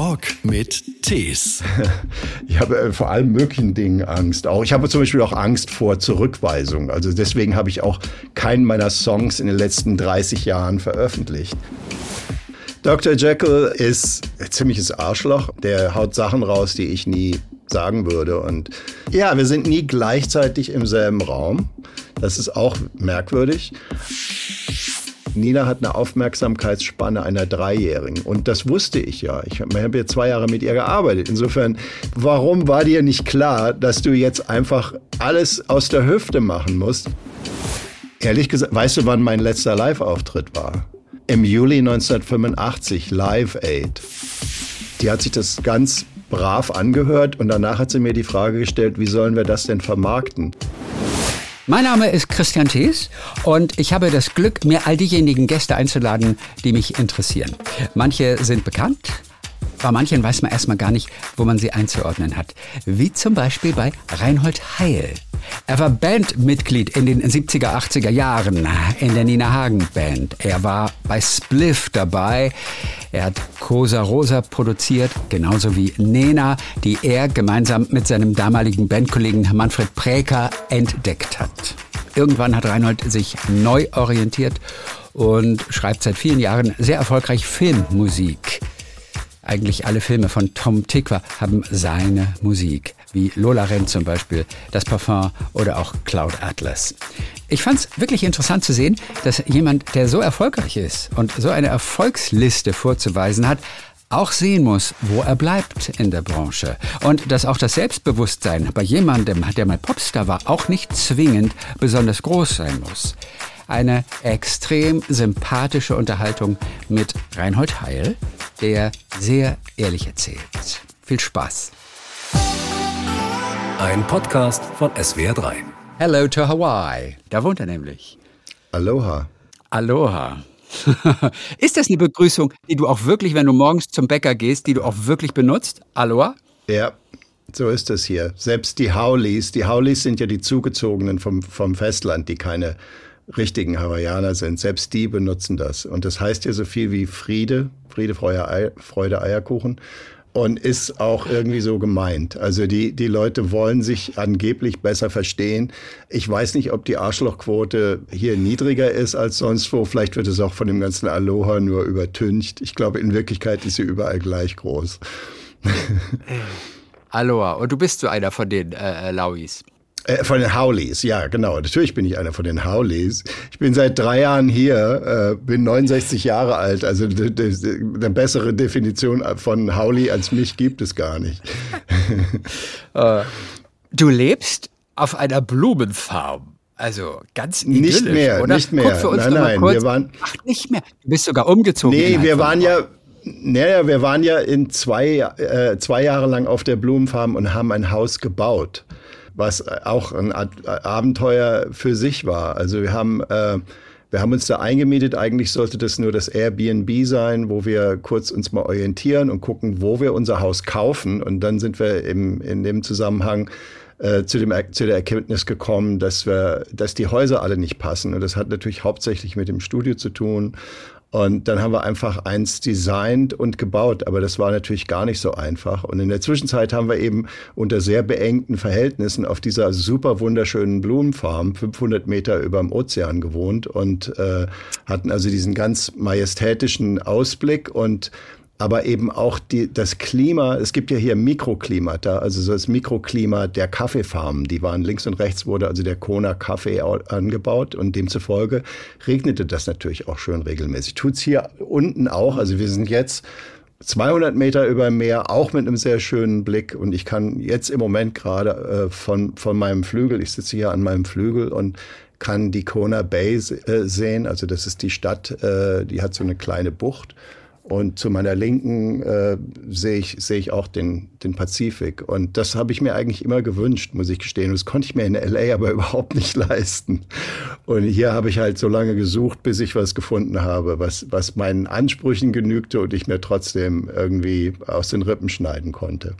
Talk mit Tees. Ich habe äh, vor allem möglichen Dingen Angst. Auch ich habe zum Beispiel auch Angst vor Zurückweisung. Also deswegen habe ich auch keinen meiner Songs in den letzten 30 Jahren veröffentlicht. Dr. Jekyll ist ein ziemliches Arschloch. Der haut Sachen raus, die ich nie sagen würde. Und ja, wir sind nie gleichzeitig im selben Raum. Das ist auch merkwürdig. Nina hat eine Aufmerksamkeitsspanne einer Dreijährigen. Und das wusste ich ja. Ich habe ja zwei Jahre mit ihr gearbeitet. Insofern, warum war dir nicht klar, dass du jetzt einfach alles aus der Hüfte machen musst? Ehrlich gesagt, weißt du, wann mein letzter Live-Auftritt war? Im Juli 1985, Live Aid. Die hat sich das ganz brav angehört und danach hat sie mir die Frage gestellt, wie sollen wir das denn vermarkten? Mein Name ist Christian Thees und ich habe das Glück, mir all diejenigen Gäste einzuladen, die mich interessieren. Manche sind bekannt, bei manchen weiß man erstmal gar nicht, wo man sie einzuordnen hat. Wie zum Beispiel bei Reinhold Heil. Er war Bandmitglied in den 70er, 80er Jahren in der Nina Hagen Band. Er war bei Spliff dabei. Er hat Cosa Rosa produziert, genauso wie Nena, die er gemeinsam mit seinem damaligen Bandkollegen Manfred Präker entdeckt hat. Irgendwann hat Reinhold sich neu orientiert und schreibt seit vielen Jahren sehr erfolgreich Filmmusik. Eigentlich alle Filme von Tom Tikva haben seine Musik, wie Lola Rent zum Beispiel, Das Parfum oder auch Cloud Atlas. Ich fand es wirklich interessant zu sehen, dass jemand, der so erfolgreich ist und so eine Erfolgsliste vorzuweisen hat, auch sehen muss, wo er bleibt in der Branche. Und dass auch das Selbstbewusstsein bei jemandem, der mal Popstar war, auch nicht zwingend besonders groß sein muss. Eine extrem sympathische Unterhaltung mit Reinhold Heil, der sehr ehrlich erzählt. Viel Spaß. Ein Podcast von SWR3. Hello to Hawaii. Da wohnt er nämlich. Aloha. Aloha. Ist das eine Begrüßung, die du auch wirklich, wenn du morgens zum Bäcker gehst, die du auch wirklich benutzt? Aloha? Ja, so ist es hier. Selbst die Howleys, die Howleys sind ja die Zugezogenen vom, vom Festland, die keine richtigen Hawaiianer sind. Selbst die benutzen das. Und das heißt ja so viel wie Friede, Friede, Freude, Eierkuchen und ist auch irgendwie so gemeint. Also die, die Leute wollen sich angeblich besser verstehen. Ich weiß nicht, ob die Arschlochquote hier niedriger ist als sonst wo. Vielleicht wird es auch von dem ganzen Aloha nur übertüncht. Ich glaube, in Wirklichkeit ist sie überall gleich groß. Aloha. Und du bist so einer von den äh, äh Lauis. Äh, von den Howleys, ja, genau. Natürlich bin ich einer von den Howleys. Ich bin seit drei Jahren hier, äh, bin 69 Jahre alt. Also eine bessere Definition von Howley als mich gibt es gar nicht. Äh, du lebst auf einer Blumenfarm. Also ganz idyllisch, Nicht mehr, oder? nicht mehr. Guck für uns nein, nein, kurz. wir waren. Ach, nicht mehr. Du bist sogar umgezogen. Nee, wir waren ja. Naja, wir waren ja in zwei, äh, zwei Jahre lang auf der Blumenfarm und haben ein Haus gebaut was auch ein Abenteuer für sich war. Also wir haben, äh, wir haben uns da eingemietet. Eigentlich sollte das nur das Airbnb sein, wo wir kurz uns mal orientieren und gucken, wo wir unser Haus kaufen. Und dann sind wir im, in dem Zusammenhang äh, zu, dem, zu der Erkenntnis gekommen, dass wir, dass die Häuser alle nicht passen. Und das hat natürlich hauptsächlich mit dem Studio zu tun. Und dann haben wir einfach eins designt und gebaut. Aber das war natürlich gar nicht so einfach. Und in der Zwischenzeit haben wir eben unter sehr beengten Verhältnissen auf dieser super wunderschönen Blumenfarm 500 Meter über dem Ozean gewohnt und äh, hatten also diesen ganz majestätischen Ausblick und aber eben auch die, das Klima. Es gibt ja hier Mikroklimata, also so das Mikroklima der Kaffeefarmen. Die waren links und rechts wurde also der Kona Kaffee angebaut und demzufolge regnete das natürlich auch schön regelmäßig. Tut's hier unten auch. Also wir sind jetzt 200 Meter über dem Meer, auch mit einem sehr schönen Blick. Und ich kann jetzt im Moment gerade äh, von, von meinem Flügel, ich sitze hier an meinem Flügel und kann die Kona Bay äh, sehen. Also das ist die Stadt, äh, die hat so eine kleine Bucht. Und zu meiner Linken äh, sehe ich, sehe ich auch den, den Pazifik. Und das habe ich mir eigentlich immer gewünscht, muss ich gestehen. Und das konnte ich mir in LA aber überhaupt nicht leisten. Und hier habe ich halt so lange gesucht, bis ich was gefunden habe, was, was meinen Ansprüchen genügte und ich mir trotzdem irgendwie aus den Rippen schneiden konnte.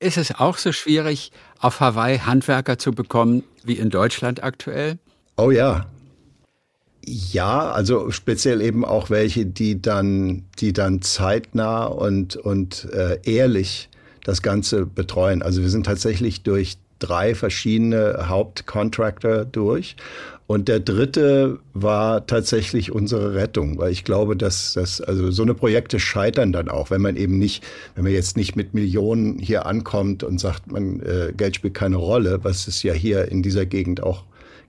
Ist es auch so schwierig, auf Hawaii Handwerker zu bekommen wie in Deutschland aktuell? Oh ja, Ja, also speziell eben auch welche, die dann, die dann zeitnah und, und äh, ehrlich das Ganze betreuen. Also wir sind tatsächlich durch drei verschiedene Hauptcontractor durch. Und der dritte war tatsächlich unsere Rettung, weil ich glaube, dass dass also so eine Projekte scheitern dann auch, wenn man eben nicht, wenn man jetzt nicht mit Millionen hier ankommt und sagt, man äh, Geld spielt keine Rolle, was es ja hier in dieser Gegend auch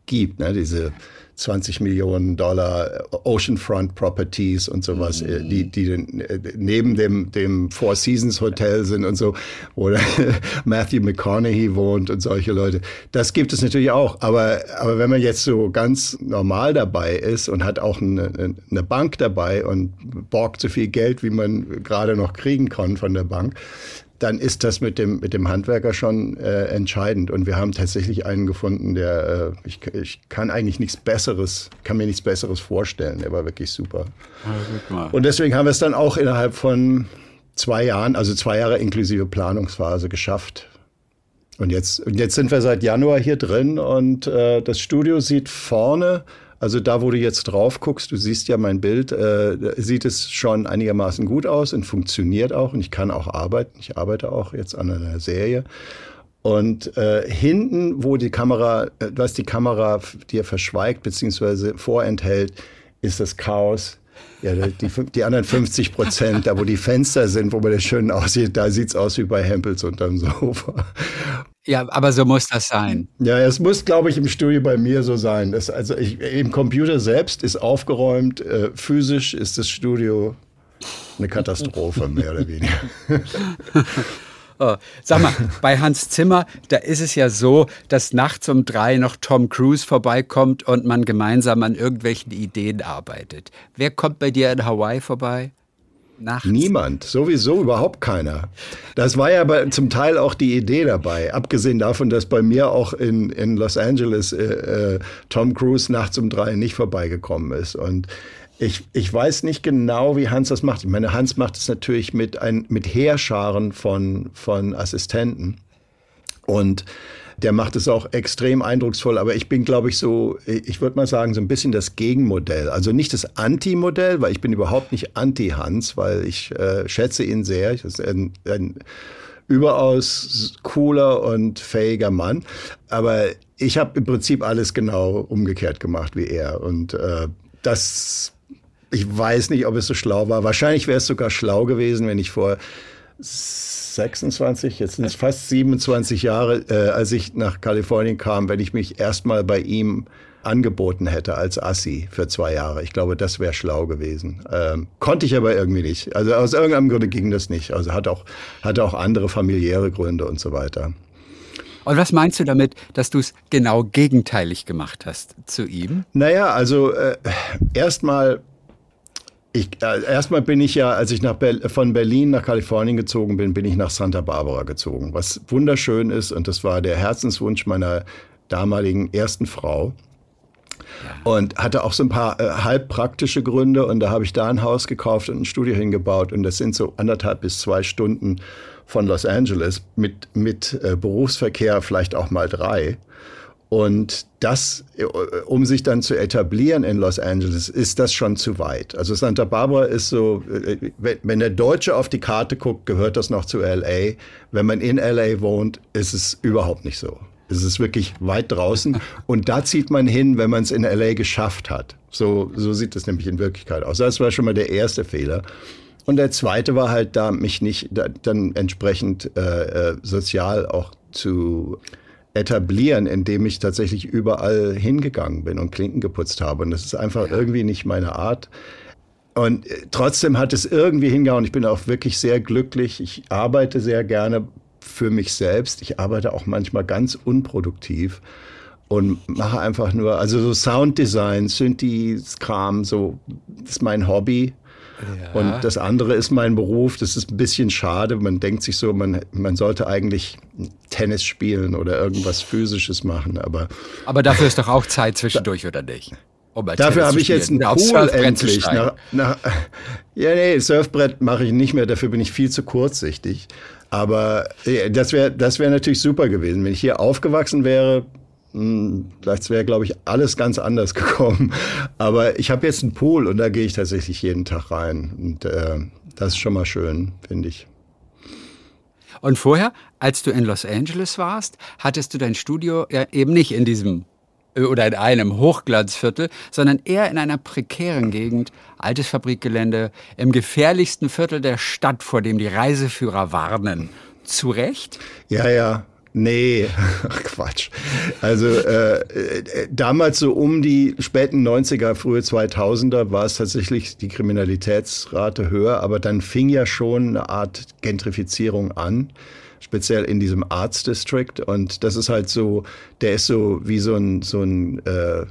gibt, ne? diese 20 Millionen Dollar Oceanfront Properties und sowas, mhm. die, die äh, neben dem, dem Four Seasons Hotel sind und so, wo Matthew McConaughey wohnt und solche Leute. Das gibt es natürlich auch. Aber, aber wenn man jetzt so ganz normal dabei ist und hat auch eine, eine Bank dabei und borgt so viel Geld, wie man gerade noch kriegen kann von der Bank, dann ist das mit dem, mit dem Handwerker schon äh, entscheidend. Und wir haben tatsächlich einen gefunden, der, äh, ich, ich kann eigentlich nichts Besseres, kann mir nichts Besseres vorstellen. Der war wirklich super. Ja, und deswegen haben wir es dann auch innerhalb von zwei Jahren, also zwei Jahre inklusive Planungsphase geschafft. Und jetzt, und jetzt sind wir seit Januar hier drin und äh, das Studio sieht vorne also da, wo du jetzt drauf guckst, du siehst ja mein Bild, äh, sieht es schon einigermaßen gut aus und funktioniert auch. Und ich kann auch arbeiten. Ich arbeite auch jetzt an einer Serie. Und äh, hinten, wo die Kamera, äh, was die Kamera dir verschweigt bzw. vorenthält, ist das Chaos. Ja, die, die anderen 50 Prozent, da wo die Fenster sind, wo man das schön aussieht, da sieht's aus wie bei Hempels unterm Sofa. Ja, aber so muss das sein. Ja, es muss, glaube ich, im Studio bei mir so sein. Das, also ich, im Computer selbst ist aufgeräumt, äh, physisch ist das Studio eine Katastrophe, mehr oder weniger. Oh, sag mal, bei Hans Zimmer, da ist es ja so, dass nachts um drei noch Tom Cruise vorbeikommt und man gemeinsam an irgendwelchen Ideen arbeitet. Wer kommt bei dir in Hawaii vorbei? Nachts. Niemand, sowieso überhaupt keiner. Das war ja bei, zum Teil auch die Idee dabei, abgesehen davon, dass bei mir auch in, in Los Angeles äh, äh, Tom Cruise nachts um drei nicht vorbeigekommen ist. Und ich, ich weiß nicht genau, wie Hans das macht. Ich meine, Hans macht es natürlich mit, ein, mit Heerscharen von, von Assistenten. Und der macht es auch extrem eindrucksvoll. Aber ich bin, glaube ich, so, ich würde mal sagen, so ein bisschen das Gegenmodell. Also nicht das Anti-Modell, weil ich bin überhaupt nicht Anti-Hans, weil ich äh, schätze ihn sehr. Ich ist ein, ein überaus cooler und fähiger Mann. Aber ich habe im Prinzip alles genau umgekehrt gemacht wie er. Und äh, das, ich weiß nicht, ob es so schlau war. Wahrscheinlich wäre es sogar schlau gewesen, wenn ich vor 26, jetzt sind es fast 27 Jahre, äh, als ich nach Kalifornien kam, wenn ich mich erstmal bei ihm angeboten hätte als Assi für zwei Jahre. Ich glaube, das wäre schlau gewesen. Ähm, konnte ich aber irgendwie nicht. Also aus irgendeinem Grunde ging das nicht. Also hat auch, hatte auch andere familiäre Gründe und so weiter. Und was meinst du damit, dass du es genau gegenteilig gemacht hast zu ihm? Naja, also äh, erstmal ich, äh, erstmal bin ich ja, als ich nach Be von Berlin nach Kalifornien gezogen bin, bin ich nach Santa Barbara gezogen, was wunderschön ist und das war der Herzenswunsch meiner damaligen ersten Frau. Und hatte auch so ein paar äh, halb praktische Gründe und da habe ich da ein Haus gekauft und ein Studio hingebaut und das sind so anderthalb bis zwei Stunden von Los Angeles mit, mit äh, Berufsverkehr vielleicht auch mal drei. Und das, äh, um sich dann zu etablieren in Los Angeles, ist das schon zu weit. Also Santa Barbara ist so, äh, wenn der Deutsche auf die Karte guckt, gehört das noch zu LA. Wenn man in LA wohnt, ist es überhaupt nicht so. Es ist wirklich weit draußen. Und da zieht man hin, wenn man es in LA geschafft hat. So, so sieht es nämlich in Wirklichkeit aus. Das war schon mal der erste Fehler. Und der zweite war halt da, mich nicht da, dann entsprechend äh, äh sozial auch zu etablieren, indem ich tatsächlich überall hingegangen bin und Klinken geputzt habe. Und das ist einfach ja. irgendwie nicht meine Art. Und äh, trotzdem hat es irgendwie hingehauen. Ich bin auch wirklich sehr glücklich. Ich arbeite sehr gerne für mich selbst. Ich arbeite auch manchmal ganz unproduktiv und mache einfach nur, also so Sounddesign, Synthes-Kram, so, das ist mein Hobby. Ja. Und das andere ist mein Beruf. Das ist ein bisschen schade. Man denkt sich so, man, man sollte eigentlich Tennis spielen oder irgendwas Physisches machen. Aber, aber dafür ist doch auch Zeit zwischendurch, oder nicht? Um dafür habe ich jetzt einen Pool endlich. Nach, nach, ja, nee, Surfbrett mache ich nicht mehr. Dafür bin ich viel zu kurzsichtig. Aber das wäre das wäre natürlich super gewesen. Wenn ich hier aufgewachsen wäre, vielleicht wäre, glaube ich, alles ganz anders gekommen. Aber ich habe jetzt einen Pool und da gehe ich tatsächlich jeden Tag rein. Und äh, das ist schon mal schön, finde ich. Und vorher, als du in Los Angeles warst, hattest du dein Studio ja eben nicht in diesem äh, oder in einem Hochglanzviertel, sondern eher in einer prekären Gegend, altes Fabrikgelände, im gefährlichsten Viertel der Stadt, vor dem die Reiseführer warnen. Zu Recht? Ja, ja. Nee, Ach, Quatsch. Also äh, äh, damals so um die späten 90er, frühe 2000er war es tatsächlich die Kriminalitätsrate höher, aber dann fing ja schon eine Art Gentrifizierung an speziell in diesem Arts District. Und das ist halt so, der ist so wie so ein, so ein äh,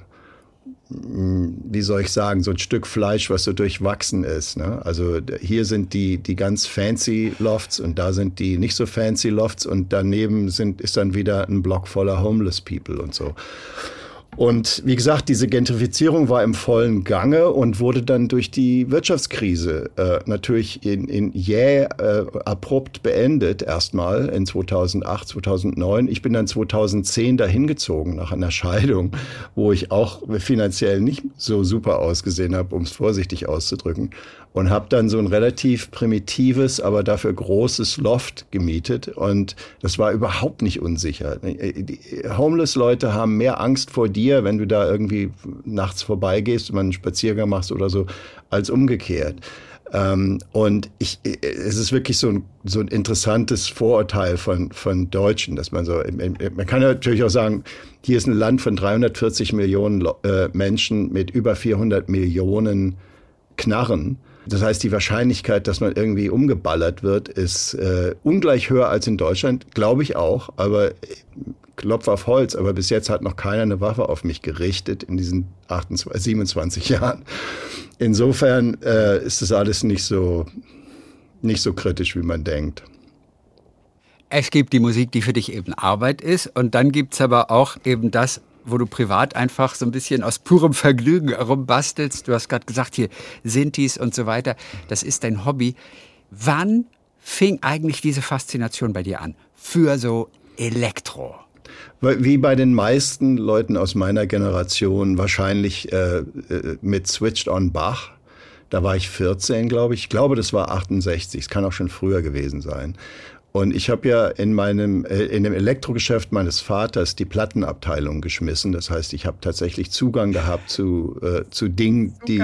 wie soll ich sagen, so ein Stück Fleisch, was so durchwachsen ist. Ne? Also hier sind die, die ganz fancy Lofts und da sind die nicht so fancy Lofts und daneben sind, ist dann wieder ein Block voller Homeless People und so. Und wie gesagt, diese Gentrifizierung war im vollen Gange und wurde dann durch die Wirtschaftskrise äh, natürlich in, in jäh äh, abrupt beendet, erstmal in 2008, 2009. Ich bin dann 2010 dahin gezogen nach einer Scheidung, wo ich auch finanziell nicht so super ausgesehen habe, um es vorsichtig auszudrücken und habe dann so ein relativ primitives, aber dafür großes Loft gemietet und das war überhaupt nicht unsicher. Homeless-Leute haben mehr Angst vor dir, wenn du da irgendwie nachts vorbeigehst und einen Spaziergang machst oder so, als umgekehrt. Ähm, und ich, es ist wirklich so ein, so ein interessantes Vorurteil von, von Deutschen, dass man so, man kann natürlich auch sagen, hier ist ein Land von 340 Millionen äh, Menschen mit über 400 Millionen Knarren. Das heißt, die Wahrscheinlichkeit, dass man irgendwie umgeballert wird, ist äh, ungleich höher als in Deutschland, glaube ich auch. Aber Klopf auf Holz, aber bis jetzt hat noch keiner eine Waffe auf mich gerichtet in diesen 28, 27 Jahren. Insofern äh, ist das alles nicht so, nicht so kritisch, wie man denkt. Es gibt die Musik, die für dich eben Arbeit ist, und dann gibt es aber auch eben das, wo du privat einfach so ein bisschen aus purem Vergnügen rumbastelst. Du hast gerade gesagt, hier Sintis und so weiter. Das ist dein Hobby. Wann fing eigentlich diese Faszination bei dir an für so Elektro? Wie bei den meisten Leuten aus meiner Generation, wahrscheinlich äh, äh mit Switched on Bach. Da war ich 14, glaube ich. Ich glaube, das war 68. Es kann auch schon früher gewesen sein. Und ich habe ja in meinem äh, in dem Elektrogeschäft meines Vaters die Plattenabteilung geschmissen. Das heißt, ich habe tatsächlich Zugang gehabt zu äh, zu Dingen, die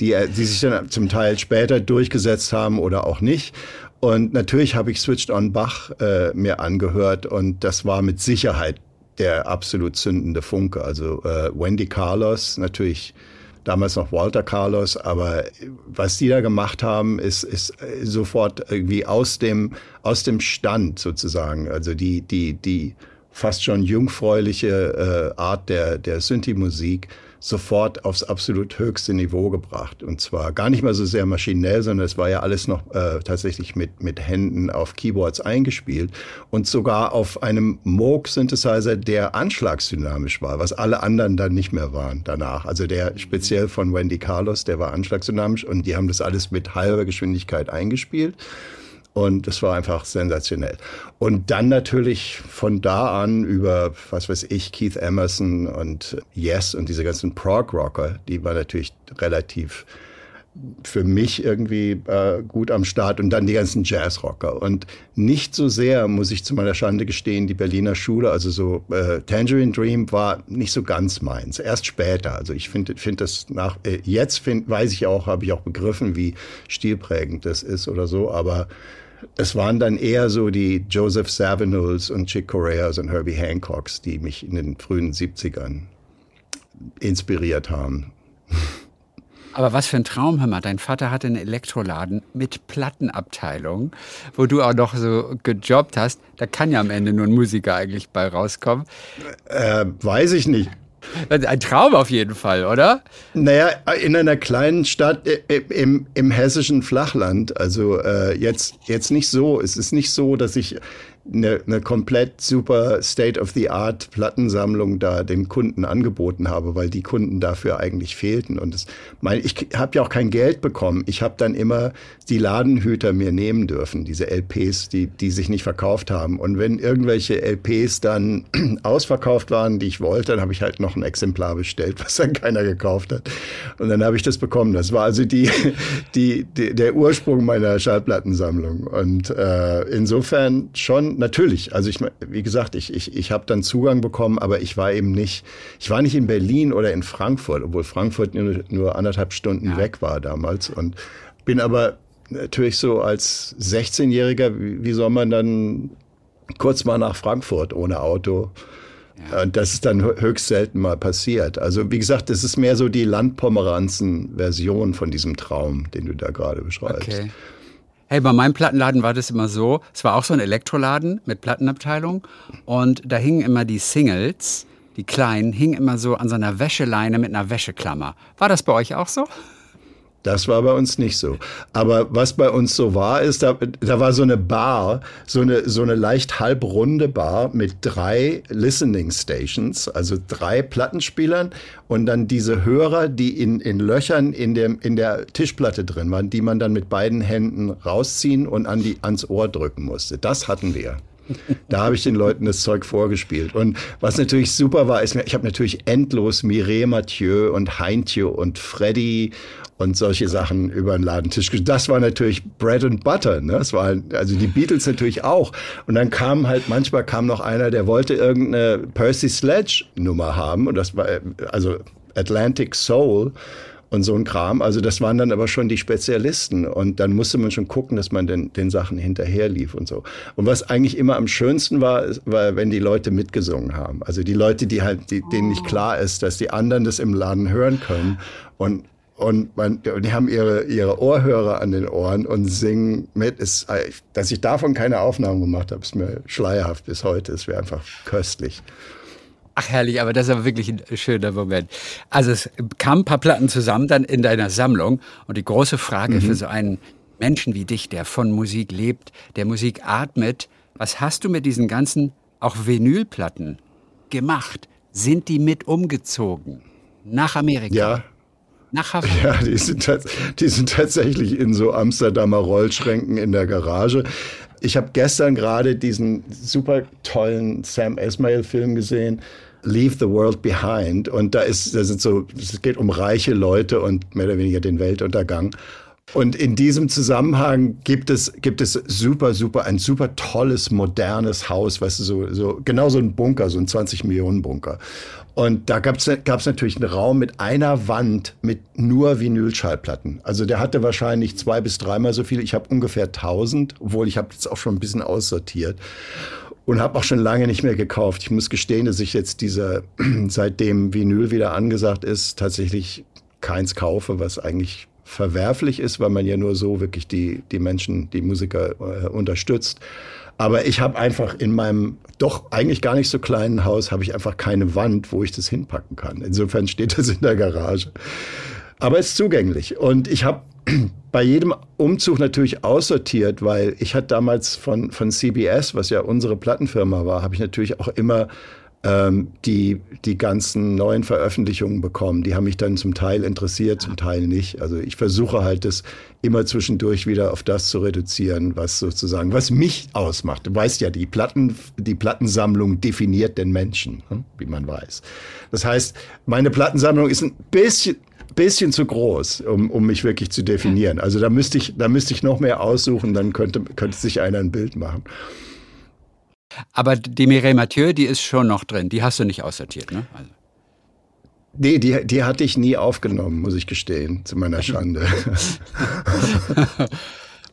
die, die sich dann zum Teil später durchgesetzt haben oder auch nicht. Und natürlich habe ich Switched on Bach äh, mir angehört und das war mit Sicherheit der absolut zündende Funke. Also äh, Wendy Carlos natürlich damals noch Walter Carlos, aber was die da gemacht haben, ist, ist sofort irgendwie aus dem, aus dem Stand sozusagen. Also die, die, die fast schon jungfräuliche äh, Art der, der Synthi-Musik sofort aufs absolut höchste Niveau gebracht. Und zwar gar nicht mal so sehr maschinell, sondern es war ja alles noch äh, tatsächlich mit, mit Händen auf Keyboards eingespielt und sogar auf einem Moog-Synthesizer, der anschlagsdynamisch war, was alle anderen dann nicht mehr waren danach. Also der speziell von Wendy Carlos, der war anschlagsdynamisch und die haben das alles mit halber Geschwindigkeit eingespielt. Und es war einfach sensationell. Und dann natürlich von da an über, was weiß ich, Keith Emerson und Yes und diese ganzen Prog-Rocker, die war natürlich relativ für mich irgendwie äh, gut am Start. Und dann die ganzen Jazzrocker und nicht so sehr muss ich zu meiner Schande gestehen die Berliner Schule. Also so äh, Tangerine Dream war nicht so ganz meins. Erst später. Also ich finde finde das nach äh, jetzt find, weiß ich auch habe ich auch begriffen wie stilprägend das ist oder so. Aber es waren dann eher so die Joseph Savinuls und Chick Coreas und Herbie Hancocks, die mich in den frühen 70ern inspiriert haben. Aber was für ein Traum, hör mal. Dein Vater hatte einen Elektroladen mit Plattenabteilung, wo du auch noch so gejobbt hast. Da kann ja am Ende nur ein Musiker eigentlich bei rauskommen. Äh, weiß ich nicht. Ein Traum auf jeden Fall, oder? Naja, in einer kleinen Stadt im, im hessischen Flachland. Also äh, jetzt, jetzt nicht so. Es ist nicht so, dass ich eine, eine komplett super State-of-the-Art Plattensammlung da den Kunden angeboten habe, weil die Kunden dafür eigentlich fehlten. Und das, mein, ich habe ja auch kein Geld bekommen. Ich habe dann immer die Ladenhüter mir nehmen dürfen, diese LPs, die, die sich nicht verkauft haben. Und wenn irgendwelche LPs dann ausverkauft waren, die ich wollte, dann habe ich halt noch ein Exemplar bestellt, was dann keiner gekauft hat. Und dann habe ich das bekommen. Das war also die, die, die der Ursprung meiner Schallplattensammlung. Und äh, insofern schon natürlich. Also ich, wie gesagt, ich, ich, ich habe dann Zugang bekommen, aber ich war eben nicht, ich war nicht in Berlin oder in Frankfurt, obwohl Frankfurt nur, nur anderthalb Stunden ja. weg war damals. Und bin aber natürlich so als 16-Jähriger, wie, wie soll man dann kurz mal nach Frankfurt ohne Auto? Ja. Das ist dann höchst selten mal passiert. Also wie gesagt, das ist mehr so die Landpomeranzen-Version von diesem Traum, den du da gerade beschreibst. Okay. Hey, bei meinem Plattenladen war das immer so. Es war auch so ein Elektroladen mit Plattenabteilung und da hingen immer die Singles, die kleinen, hingen immer so an so einer Wäscheleine mit einer Wäscheklammer. War das bei euch auch so? Das war bei uns nicht so. Aber was bei uns so war, ist, da, da war so eine Bar, so eine, so eine leicht halbrunde Bar mit drei Listening Stations, also drei Plattenspielern und dann diese Hörer, die in, in Löchern in, dem, in der Tischplatte drin waren, die man dann mit beiden Händen rausziehen und an die, ans Ohr drücken musste. Das hatten wir. Da habe ich den Leuten das Zeug vorgespielt. Und was natürlich super war, ist, ich habe natürlich endlos Mireille Mathieu und Heintje und Freddy und solche Sachen über den Ladentisch. Das war natürlich Bread and Butter. Ne? Das war also die Beatles natürlich auch. Und dann kam halt manchmal kam noch einer, der wollte irgendeine Percy Sledge Nummer haben und das war also Atlantic Soul und so ein Kram. Also das waren dann aber schon die Spezialisten und dann musste man schon gucken, dass man den, den Sachen hinterher lief und so. Und was eigentlich immer am schönsten war, war, wenn die Leute mitgesungen haben. Also die Leute, die halt, die, denen nicht klar ist, dass die anderen das im Laden hören können und und man, die haben ihre, ihre Ohrhörer an den Ohren und singen mit. Ist, dass ich davon keine Aufnahmen gemacht habe, ist mir schleierhaft bis heute. Es wäre einfach köstlich. Ach herrlich, aber das ist aber wirklich ein schöner Moment. Also es kamen ein paar Platten zusammen dann in deiner Sammlung und die große Frage mhm. für so einen Menschen wie dich, der von Musik lebt, der Musik atmet, was hast du mit diesen ganzen auch Vinylplatten gemacht? Sind die mit umgezogen nach Amerika? Ja, nach Hawaii? Ja, die sind, die sind tatsächlich in so Amsterdamer Rollschränken in der Garage. Ich habe gestern gerade diesen super tollen Sam Esmail-Film gesehen. Leave the World Behind. Und da ist, da sind so, es geht um reiche Leute und mehr oder weniger den Weltuntergang. Und in diesem Zusammenhang gibt es, gibt es super, super, ein super tolles, modernes Haus, weißt du, so, so, genau so ein Bunker, so ein 20 Millionen Bunker. Und da gab es natürlich einen Raum mit einer Wand mit nur Vinylschallplatten. Also der hatte wahrscheinlich zwei bis dreimal so viel. Ich habe ungefähr 1000, obwohl ich habe jetzt auch schon ein bisschen aussortiert und habe auch schon lange nicht mehr gekauft. Ich muss gestehen, dass ich jetzt dieser, seitdem Vinyl wieder angesagt ist, tatsächlich keins kaufe, was eigentlich verwerflich ist, weil man ja nur so wirklich die, die Menschen, die Musiker äh, unterstützt. Aber ich habe einfach in meinem doch eigentlich gar nicht so kleinen Haus, habe ich einfach keine Wand, wo ich das hinpacken kann. Insofern steht das in der Garage. Aber es ist zugänglich. Und ich habe bei jedem Umzug natürlich aussortiert, weil ich hatte damals von, von CBS, was ja unsere Plattenfirma war, habe ich natürlich auch immer die, die ganzen neuen Veröffentlichungen bekommen. Die haben mich dann zum Teil interessiert, zum Teil nicht. Also ich versuche halt das immer zwischendurch wieder auf das zu reduzieren, was sozusagen, was mich ausmacht. Du weißt ja, die Platten, die Plattensammlung definiert den Menschen, hm, wie man weiß. Das heißt, meine Plattensammlung ist ein bisschen, bisschen zu groß, um, um mich wirklich zu definieren. Also da müsste ich, da müsste ich noch mehr aussuchen, dann könnte, könnte sich einer ein Bild machen. Aber die Mireille Mathieu, die ist schon noch drin. Die hast du nicht aussortiert, ne? Also. Nee, die, die hatte ich nie aufgenommen, muss ich gestehen, zu meiner Schande.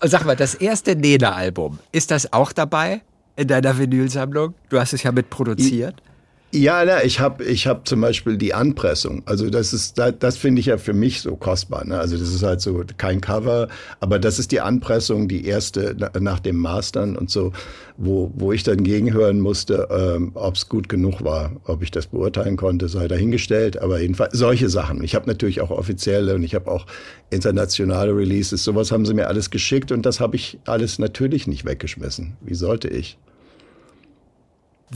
Sag mal, das erste Nena-Album, ist das auch dabei in deiner Vinylsammlung? Du hast es ja mit produziert. Ja, na, ich habe ich hab zum Beispiel die Anpressung. Also das ist, das, das finde ich ja für mich so kostbar. Ne? Also das ist halt so kein Cover, aber das ist die Anpressung, die erste nach dem Mastern und so, wo, wo ich dann gegenhören musste, ähm, ob es gut genug war, ob ich das beurteilen konnte, sei dahingestellt. Aber jedenfalls solche Sachen. Ich habe natürlich auch offizielle und ich habe auch internationale Releases. Sowas haben sie mir alles geschickt und das habe ich alles natürlich nicht weggeschmissen. Wie sollte ich?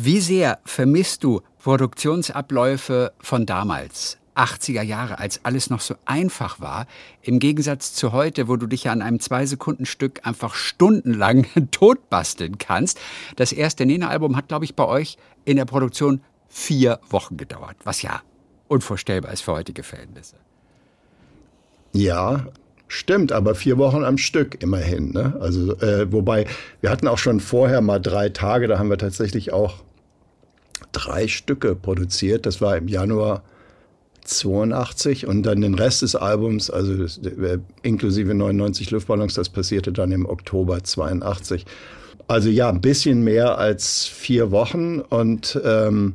Wie sehr vermisst du Produktionsabläufe von damals? 80er Jahre, als alles noch so einfach war, im Gegensatz zu heute, wo du dich ja an einem Zwei-Sekunden-Stück einfach stundenlang totbasteln kannst. Das erste Nena-Album hat, glaube ich, bei euch in der Produktion vier Wochen gedauert, was ja unvorstellbar ist für heutige Verhältnisse. Ja, Stimmt, aber vier Wochen am Stück immerhin. Ne? Also, äh, wobei, wir hatten auch schon vorher mal drei Tage, da haben wir tatsächlich auch drei Stücke produziert. Das war im Januar 82 und dann den Rest des Albums, also äh, inklusive 99 Luftballons, das passierte dann im Oktober 82. Also ja, ein bisschen mehr als vier Wochen und ähm,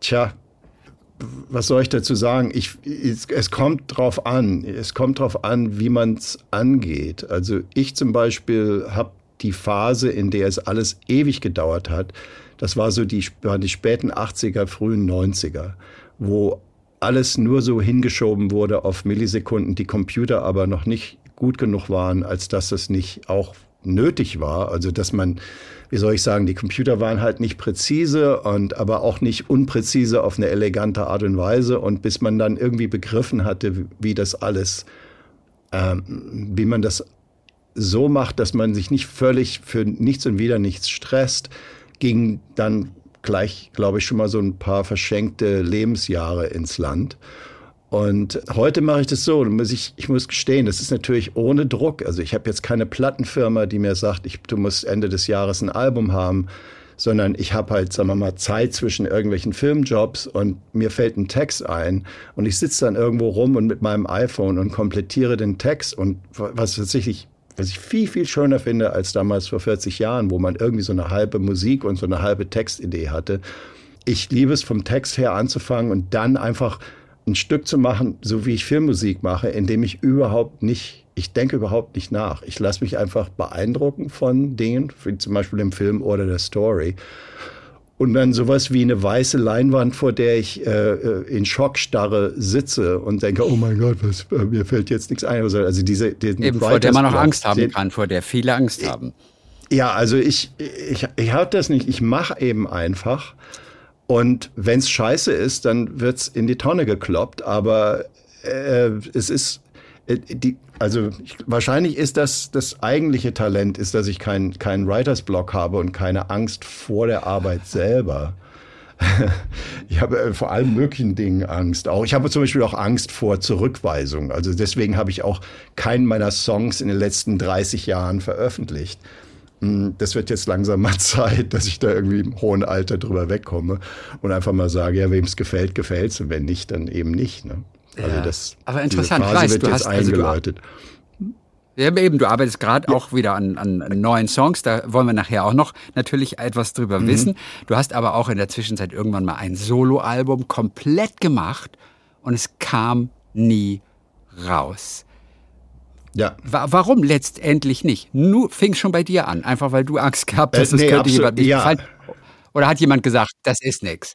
tja, was soll ich dazu sagen? Ich, es, es kommt drauf an. Es kommt drauf an, wie man es angeht. Also ich zum Beispiel habe die Phase, in der es alles ewig gedauert hat, das war so die, waren die späten 80er, frühen 90er, wo alles nur so hingeschoben wurde auf Millisekunden, die Computer aber noch nicht gut genug waren, als dass es nicht auch nötig war. Also dass man wie soll ich sagen, die Computer waren halt nicht präzise und aber auch nicht unpräzise auf eine elegante Art und Weise. Und bis man dann irgendwie begriffen hatte, wie das alles, ähm, wie man das so macht, dass man sich nicht völlig für nichts und wieder nichts stresst, ging dann gleich, glaube ich, schon mal so ein paar verschenkte Lebensjahre ins Land. Und heute mache ich das so. Ich, ich muss gestehen, das ist natürlich ohne Druck. Also ich habe jetzt keine Plattenfirma, die mir sagt, ich, du musst Ende des Jahres ein Album haben, sondern ich habe halt, sagen wir mal, Zeit zwischen irgendwelchen Filmjobs und mir fällt ein Text ein und ich sitze dann irgendwo rum und mit meinem iPhone und komplettiere den Text und was tatsächlich was ich viel, viel schöner finde als damals vor 40 Jahren, wo man irgendwie so eine halbe Musik und so eine halbe Textidee hatte. Ich liebe es, vom Text her anzufangen und dann einfach ein Stück zu machen, so wie ich Filmmusik mache, indem ich überhaupt nicht, ich denke überhaupt nicht nach. Ich lasse mich einfach beeindrucken von Dingen, wie zum Beispiel dem Film oder der Story. Und dann sowas wie eine weiße Leinwand, vor der ich äh, äh in Schockstarre sitze und denke, oh mein Gott, was, äh, mir fällt jetzt nichts ein. Also, also diese, Eben, vor der man auch Angst haben kann, vor der viele Angst haben. Ja, also ich, ich, ich habe das nicht. Ich mache eben einfach. Und wenn es scheiße ist, dann wird es in die Tonne gekloppt. Aber äh, es ist äh, die, also ich, wahrscheinlich ist das das eigentliche Talent, ist, dass ich keinen kein Writers Block habe und keine Angst vor der Arbeit selber. ich habe äh, vor allem möglichen Dingen Angst. Auch ich habe zum Beispiel auch Angst vor Zurückweisung. Also deswegen habe ich auch keinen meiner Songs in den letzten 30 Jahren veröffentlicht. Hm, das wird jetzt langsam mal Zeit, dass ich da irgendwie im hohen Alter drüber wegkomme und einfach mal sage, ja, wem es gefällt, gefällt es und wenn nicht, dann eben nicht. Ne? Also ja. das, Aber interessant, Phase weißt, wird du hast eingeläutet. Also ja, eben, du arbeitest gerade ja. auch wieder an, an, neuen Songs, da wollen wir nachher auch noch natürlich etwas drüber mhm. wissen. Du hast aber auch in der Zwischenzeit irgendwann mal ein Soloalbum komplett gemacht und es kam nie raus. Ja. Warum letztendlich nicht? Nur fing schon bei dir an, einfach weil du Angst gehabt hast, äh, nee, könnte jemand nicht ja. gefallen. Oder hat jemand gesagt, das ist nix?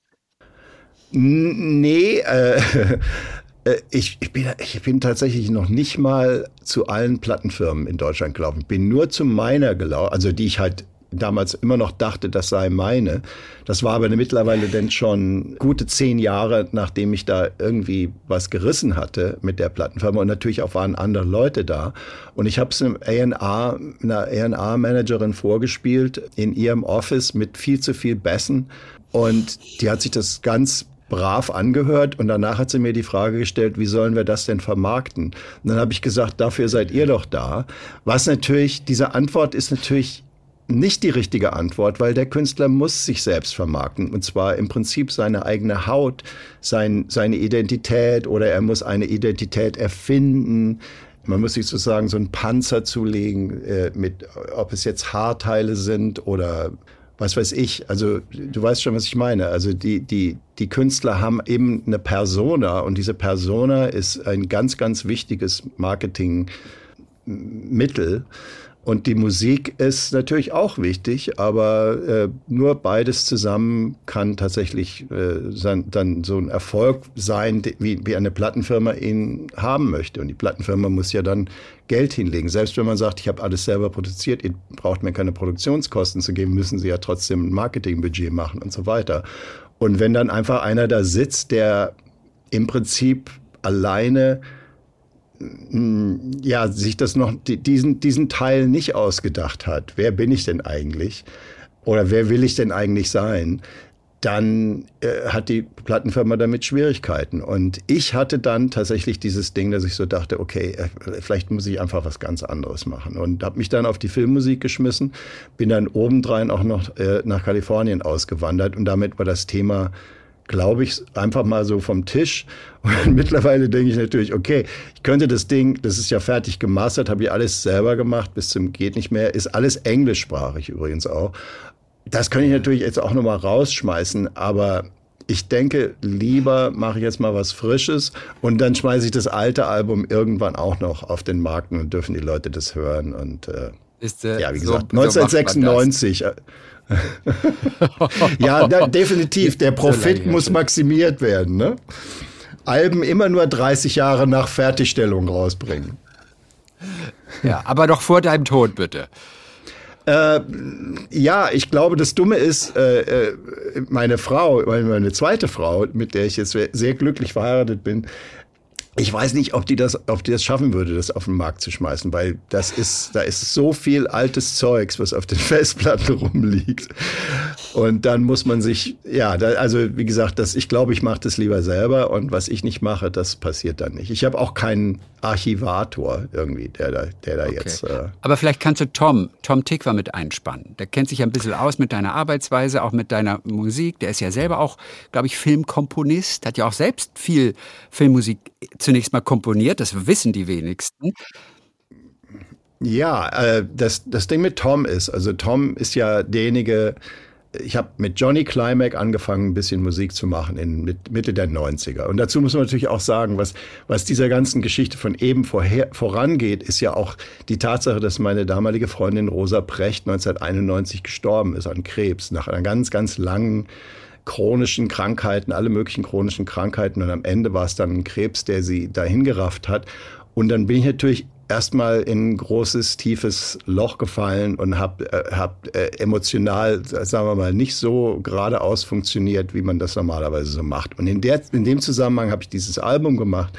Nee, äh, äh, ich, ich, bin, ich bin tatsächlich noch nicht mal zu allen Plattenfirmen in Deutschland gelaufen. Ich bin nur zu meiner gelaufen, also die ich halt damals immer noch dachte, das sei meine. Das war aber mittlerweile denn schon gute zehn Jahre, nachdem ich da irgendwie was gerissen hatte mit der Plattenfirma. Und natürlich auch waren andere Leute da. Und ich habe es einer A&R-Managerin vorgespielt in ihrem Office mit viel zu viel Bässen. Und die hat sich das ganz brav angehört und danach hat sie mir die Frage gestellt, wie sollen wir das denn vermarkten? Und dann habe ich gesagt, dafür seid ihr doch da. Was natürlich, diese Antwort ist natürlich nicht die richtige Antwort, weil der Künstler muss sich selbst vermarkten. Und zwar im Prinzip seine eigene Haut, sein, seine Identität oder er muss eine Identität erfinden. Man muss sich sozusagen so einen Panzer zulegen, äh, mit, ob es jetzt Haarteile sind oder was weiß ich. Also du weißt schon, was ich meine. Also die, die, die Künstler haben eben eine Persona und diese Persona ist ein ganz, ganz wichtiges Marketingmittel. Und die Musik ist natürlich auch wichtig, aber äh, nur beides zusammen kann tatsächlich äh, sein, dann so ein Erfolg sein, wie, wie eine Plattenfirma ihn haben möchte. Und die Plattenfirma muss ja dann Geld hinlegen. Selbst wenn man sagt, ich habe alles selber produziert, ihr braucht mir keine Produktionskosten zu geben, müssen sie ja trotzdem ein Marketingbudget machen und so weiter. Und wenn dann einfach einer da sitzt, der im Prinzip alleine ja, sich das noch, diesen, diesen Teil nicht ausgedacht hat, wer bin ich denn eigentlich? Oder wer will ich denn eigentlich sein? Dann äh, hat die Plattenfirma damit Schwierigkeiten. Und ich hatte dann tatsächlich dieses Ding, dass ich so dachte, okay, äh, vielleicht muss ich einfach was ganz anderes machen. Und habe mich dann auf die Filmmusik geschmissen, bin dann obendrein auch noch äh, nach Kalifornien ausgewandert und damit war das Thema glaube ich, einfach mal so vom Tisch. Und mittlerweile denke ich natürlich, okay, ich könnte das Ding, das ist ja fertig gemastert, habe ich alles selber gemacht, bis zum geht nicht mehr, ist alles englischsprachig übrigens auch. Das könnte ich natürlich jetzt auch nochmal rausschmeißen, aber ich denke, lieber mache ich jetzt mal was Frisches und dann schmeiße ich das alte Album irgendwann auch noch auf den Markt und dürfen die Leute das hören. Und äh, ist, äh, ja, wie gesagt, so, 1996. So ja, da, definitiv. Der Profit muss maximiert werden. Ne? Alben immer nur 30 Jahre nach Fertigstellung rausbringen. Ja, aber doch vor deinem Tod bitte. Äh, ja, ich glaube, das Dumme ist, äh, äh meine Frau, meine zweite Frau, mit der ich jetzt sehr glücklich verheiratet bin, ich weiß nicht, ob die das, ob die das schaffen würde, das auf den Markt zu schmeißen, weil das ist, da ist so viel altes Zeugs, was auf den Festplatten rumliegt. Und dann muss man sich, ja, da, also wie gesagt, das, ich glaube, ich mache das lieber selber und was ich nicht mache, das passiert dann nicht. Ich habe auch keinen Archivator irgendwie, der da, der da okay. jetzt. Äh Aber vielleicht kannst du Tom, Tom Tickwer mit einspannen. Der kennt sich ja ein bisschen aus mit deiner Arbeitsweise, auch mit deiner Musik. Der ist ja selber auch, glaube ich, Filmkomponist, hat ja auch selbst viel Filmmusik zunächst mal komponiert, das wissen die wenigsten. Ja, äh, das, das Ding mit Tom ist, also Tom ist ja derjenige, ich habe mit Johnny Climack angefangen, ein bisschen Musik zu machen in mit Mitte der 90er. Und dazu muss man natürlich auch sagen, was, was dieser ganzen Geschichte von eben vorher, vorangeht, ist ja auch die Tatsache, dass meine damalige Freundin Rosa Precht 1991 gestorben ist an Krebs, nach einer ganz, ganz langen chronischen Krankheiten, alle möglichen chronischen Krankheiten. Und am Ende war es dann ein Krebs, der sie dahin gerafft hat. Und dann bin ich natürlich erstmal in ein großes, tiefes Loch gefallen und habe äh, hab, äh, emotional, sagen wir mal, nicht so geradeaus funktioniert, wie man das normalerweise so macht. Und in, der, in dem Zusammenhang habe ich dieses Album gemacht.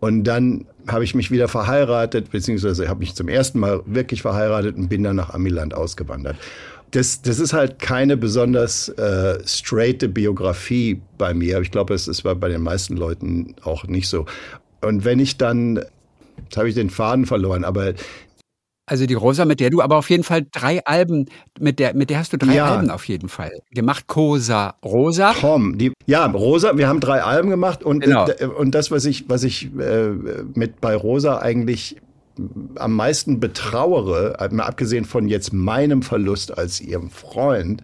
Und dann habe ich mich wieder verheiratet, beziehungsweise habe mich zum ersten Mal wirklich verheiratet und bin dann nach Amiland ausgewandert das, das ist halt keine besonders äh, straighte Biografie bei mir. Aber ich glaube, es ist bei den meisten Leuten auch nicht so. Und wenn ich dann, jetzt habe ich den Faden verloren, aber also die Rosa, mit der du aber auf jeden Fall drei Alben, mit der, mit der hast du drei ja. Alben auf jeden Fall gemacht. Cosa, Rosa. Tom, die, ja, Rosa, wir haben drei Alben gemacht und, genau. und das, was ich, was ich äh, mit bei Rosa eigentlich am meisten betrauere, mal abgesehen von jetzt meinem Verlust als ihrem Freund,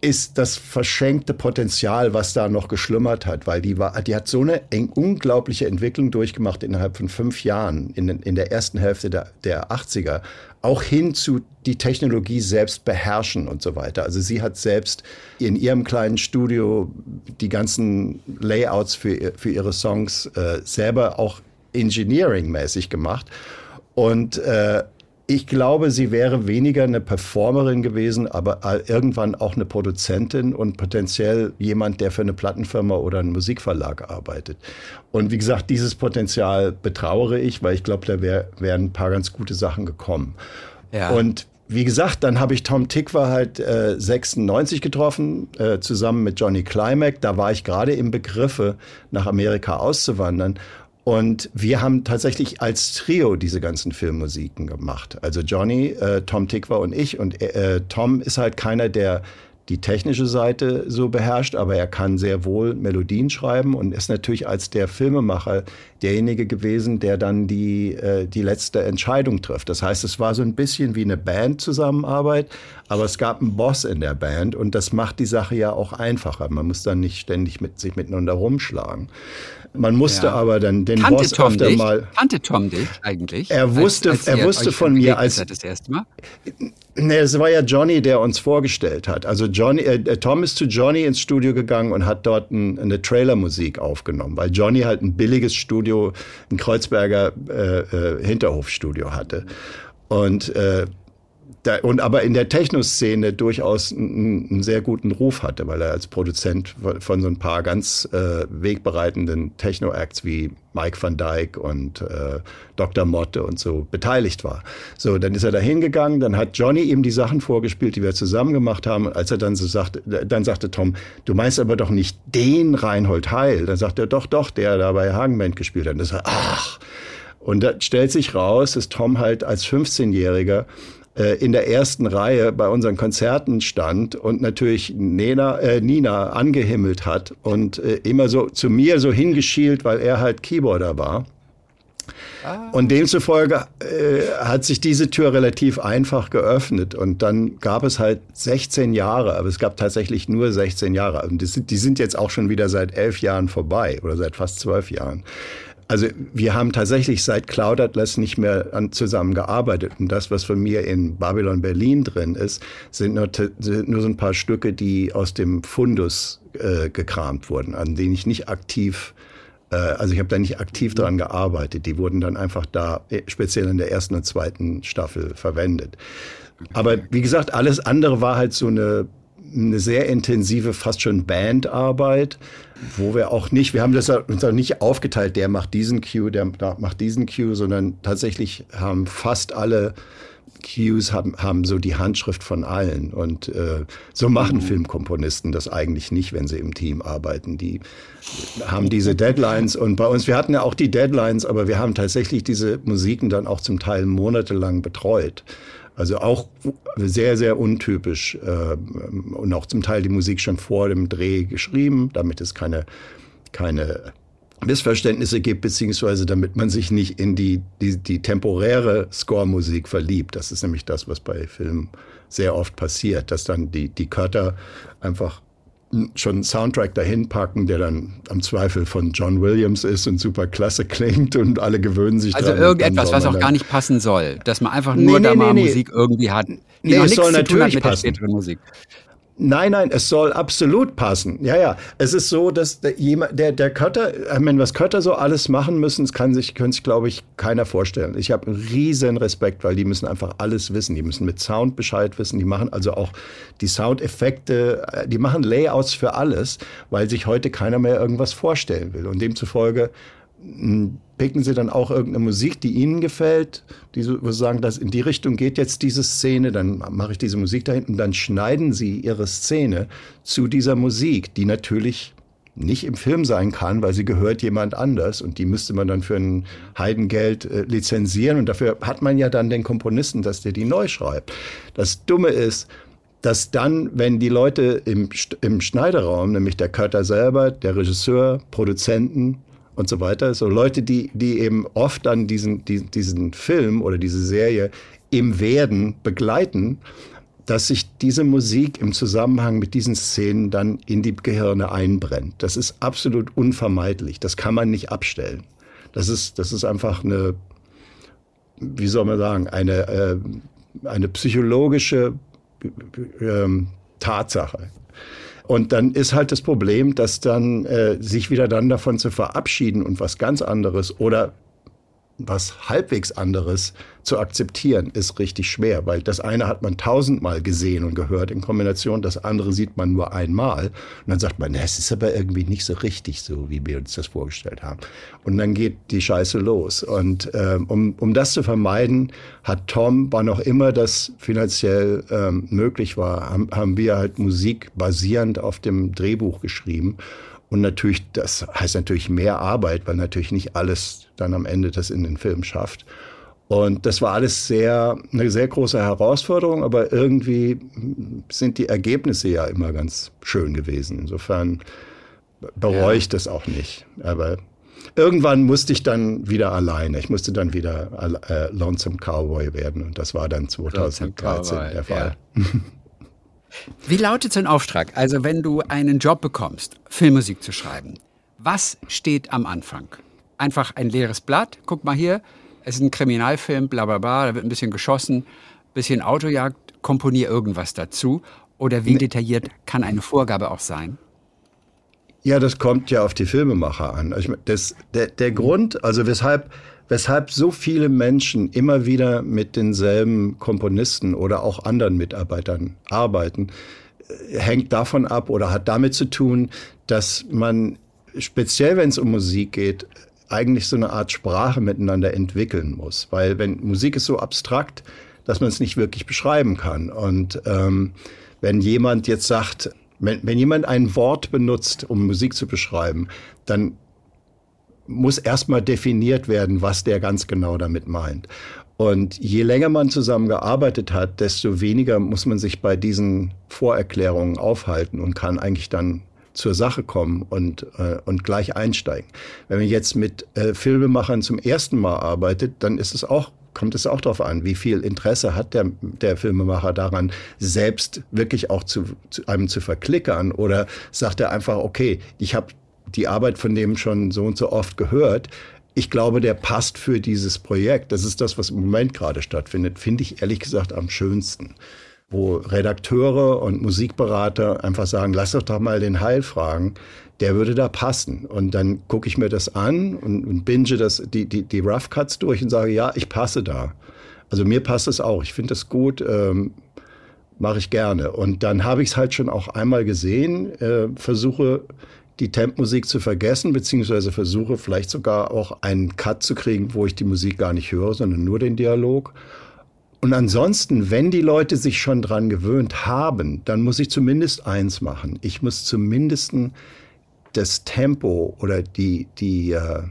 ist das verschenkte Potenzial, was da noch geschlummert hat, weil die war, die hat so eine unglaubliche Entwicklung durchgemacht innerhalb von fünf Jahren in, in der ersten Hälfte der, der 80er, auch hin zu die Technologie selbst beherrschen und so weiter. Also sie hat selbst in ihrem kleinen Studio die ganzen Layouts für, für ihre Songs äh, selber auch engineering-mäßig gemacht. Und äh, ich glaube, sie wäre weniger eine Performerin gewesen, aber irgendwann auch eine Produzentin und potenziell jemand, der für eine Plattenfirma oder einen Musikverlag arbeitet. Und wie gesagt, dieses Potenzial betrauere ich, weil ich glaube, da wär, wären ein paar ganz gute Sachen gekommen. Ja. Und wie gesagt, dann habe ich Tom Tickwer halt äh, 96 getroffen, äh, zusammen mit Johnny Climack. Da war ich gerade im Begriffe, nach Amerika auszuwandern. Und wir haben tatsächlich als Trio diese ganzen Filmmusiken gemacht. Also Johnny, äh, Tom Tickwer und ich. Und äh, Tom ist halt keiner, der die technische Seite so beherrscht, aber er kann sehr wohl Melodien schreiben und ist natürlich als der Filmemacher derjenige gewesen, der dann die, äh, die letzte Entscheidung trifft. Das heißt, es war so ein bisschen wie eine Band-Zusammenarbeit, aber es gab einen Boss in der Band und das macht die Sache ja auch einfacher. Man muss dann nicht ständig mit sich miteinander rumschlagen. Man musste Ja. aber dann den Kannte Boss Tom öfter dich? mal. Kannte Tom dich eigentlich? Er wusste- er ihr wusste euch von mir, als- das erste Mal? Nee, es war ja Johnny, der uns vorgestellt hat. Also Johnny, äh, äh, Tom ist zu Johnny ins Studio gegangen und hat dort ein, eine Trailermusik aufgenommen, weil Johnny halt ein billiges Studio, ein Kreuzberger äh, äh, Hinterhofstudio hatte. Und äh, da, und aber in der Techno-Szene durchaus einen, sehr guten Ruf hatte, weil er als Produzent von, so ein paar ganz äh, wegbereitenden Techno-Acts wie Mike van Dyke und äh, Dr. Motte und so beteiligt war. So, dann ist er da hingegangen, dann hat Johnny ihm die Sachen vorgespielt, die wir zusammen gemacht haben. Als er dann so sagte, dann sagte Tom, du meinst aber doch nicht den Reinhold Heil. Dann sagt er, doch, doch, der da bei Hagenband gespielt hat. Und das war, ach. Und da stellt sich raus, dass Tom halt als 15-Jähriger äh, in der ersten Reihe bei unseren Konzerten stand und natürlich Nena, äh, Nina angehimmelt hat und äh, immer so zu mir so hingeschielt, weil er halt Keyboarder war. Und demzufolge äh, hat sich diese Tür relativ einfach geöffnet. Und dann gab es halt 16 Jahre, aber es gab tatsächlich nur 16 Jahre. Und die sind, die sind jetzt auch schon wieder seit elf Jahren vorbei oder seit fast zwölf Jahren. Also wir haben tatsächlich seit Cloud Atlas nicht mehr an, zusammen gearbeitet. Und das, was von mir in Babylon Berlin drin ist, sind nur, sind nur so ein paar Stücke, die aus dem Fundus äh, gekramt wurden, an denen ich nicht aktiv äh, also ich habe da nicht aktiv dran gearbeitet. Die wurden dann einfach da äh, speziell in der ersten und zweiten Staffel verwendet. Aber wie gesagt, alles andere war halt so eine, eine sehr intensive, fast schon Bandarbeit, wo wir auch nicht, wir haben das uns auch nicht aufgeteilt, der macht diesen Cue, der macht diesen Cue, sondern tatsächlich haben fast alle Cues haben, haben so die Handschrift von allen. Und äh, so machen Filmkomponisten das eigentlich nicht, wenn sie im Team arbeiten. Die haben diese Deadlines und bei uns, wir hatten ja auch die Deadlines, aber wir haben tatsächlich diese Musiken dann auch zum Teil monatelang betreut. Also auch sehr, sehr untypisch äh, und auch zum Teil die Musik schon vor dem Dreh geschrieben, damit es keine, keine Missverständnisse gibt, beziehungsweise damit man sich nicht in die, die, die temporäre Score-Musik verliebt. Das ist nämlich das, was bei Filmen sehr oft passiert, dass dann die, die Cutter einfach schon einen Soundtrack dahin packen, der dann am Zweifel von John Williams ist und super klasse klingt und alle gewöhnen sich Also dran. dann irgendetwas, was auch gar nicht passen soll. Dass man einfach Nee, nur da nee, mal nee. Musik irgendwie hat. Die Nee, es soll natürlich passen. Musik. Nein, nein, es soll absolut passen. Ja, ja. Es ist so, dass jemand, der, der Cutter, ich meine, was Cutter so alles machen müssen, das kann sich, können sich, glaube ich, keiner vorstellen. Ich habe einen riesen Respekt, weil die müssen einfach alles wissen. Die müssen mit Sound Bescheid wissen. Die machen also auch die Soundeffekte, äh, die machen Layouts für alles, weil sich heute keiner mehr irgendwas vorstellen will. Und demzufolge picken sie dann auch irgendeine Musik, die ihnen gefällt, die so, sagen, dass in die Richtung geht jetzt diese Szene, dann mache ich diese Musik da hinten, dann schneiden sie ihre Szene zu dieser Musik, die natürlich nicht im Film sein kann, weil sie gehört jemand anders und die müsste man dann für ein Heidengeld äh, lizenzieren und dafür hat man ja dann den Komponisten, dass der die neu schreibt. Das Dumme ist, dass dann, wenn die Leute im, im Schneideraum, nämlich der Cutter selber, der Regisseur, Produzenten und so weiter, so Leute, die, die eben oft dann diesen, diesen, diesen Film oder diese Serie im Werden begleiten, dass sich diese Musik im Zusammenhang mit diesen Szenen dann in die Gehirne einbrennt. Das ist absolut unvermeidlich. Das kann man nicht abstellen. Das ist, das ist einfach eine, wie soll man sagen, eine, äh, eine psychologische ähm, Tatsache. Und dann ist halt das Problem, dass dann äh, sich wieder dann davon zu verabschieden und was ganz anderes oder was halbwegs anderes zu akzeptieren, ist richtig schwer, weil das eine hat man tausendmal gesehen und gehört in Kombination, das andere sieht man nur einmal und dann sagt man, es ist aber irgendwie nicht so richtig so, wie wir uns das vorgestellt haben. Und dann geht die Scheiße los. Und ähm, um, um das zu vermeiden, hat Tom, wann auch immer das finanziell ähm, möglich war, haben, haben wir halt Musik basierend auf dem Drehbuch geschrieben. Und natürlich, das heißt natürlich mehr Arbeit, weil natürlich nicht alles dann am Ende das in den Film schafft. Und das war alles sehr, eine sehr große Herausforderung, aber irgendwie sind die Ergebnisse ja immer ganz schön gewesen. Insofern bereue ich das auch nicht. Aber irgendwann musste ich dann wieder alleine. Ich musste dann wieder äh, Lonesome Cowboy werden und das war dann 2013 Cowboy, der Fall. ja. Wie lautet so ein Auftrag? Also wenn du einen Job bekommst, Filmmusik zu schreiben, Was steht am Anfang? Einfach ein leeres Blatt. Guck mal hier, es ist ein Kriminalfilm, bla bla bla, da wird ein bisschen geschossen, ein bisschen Autojagd, komponier irgendwas dazu. Oder wie detailliert kann eine Vorgabe auch sein? Ja, das kommt ja auf die Filmemacher an. Das, der, der Grund, also weshalb, weshalb so viele Menschen immer wieder mit denselben Komponisten oder auch anderen Mitarbeitern arbeiten, äh, hängt davon ab oder hat damit zu tun, dass man speziell, wenn es um Musik geht, eigentlich so eine Art Sprache miteinander entwickeln muss. Weil wenn Musik ist so abstrakt, dass man es nicht wirklich beschreiben kann. Und ähm, wenn jemand jetzt sagt, wenn, wenn jemand ein Wort benutzt, um Musik zu beschreiben, dann muss erstmal definiert werden, was der ganz genau damit meint. Und je länger man zusammengearbeitet hat, desto weniger muss man sich bei diesen Vorerklärungen aufhalten und kann eigentlich dann zur Sache kommen und, äh, und gleich einsteigen. Wenn man jetzt mit äh, Filmemachern zum ersten Mal arbeitet, dann ist es auch kommt es auch darauf an, wie viel Interesse hat der, der Filmemacher daran, selbst wirklich auch zu, zu einem zu verklickern oder sagt er einfach, okay, ich habe die Arbeit von dem schon so und so oft gehört. Ich glaube, der passt für dieses Projekt. Das ist das, was im Moment gerade stattfindet, finde ich ehrlich gesagt am schönsten wo Redakteure und Musikberater einfach sagen, lass doch doch mal den Heil fragen, der würde da passen. Und dann gucke ich mir das an und, und binge das, die, die, die Rough Cuts durch und sage, ja, ich passe da. Also mir passt es auch. Ich finde das gut, ähm, mache ich gerne. Und dann habe ich es halt schon auch einmal gesehen, äh, versuche die Tempmusik zu vergessen, beziehungsweise versuche vielleicht sogar auch einen Cut zu kriegen, wo ich die Musik gar nicht höre, sondern nur den Dialog. Und ansonsten, wenn die Leute sich schon dran gewöhnt haben, dann muss ich zumindest eins machen. Ich muss zumindest das Tempo oder die, die, äh,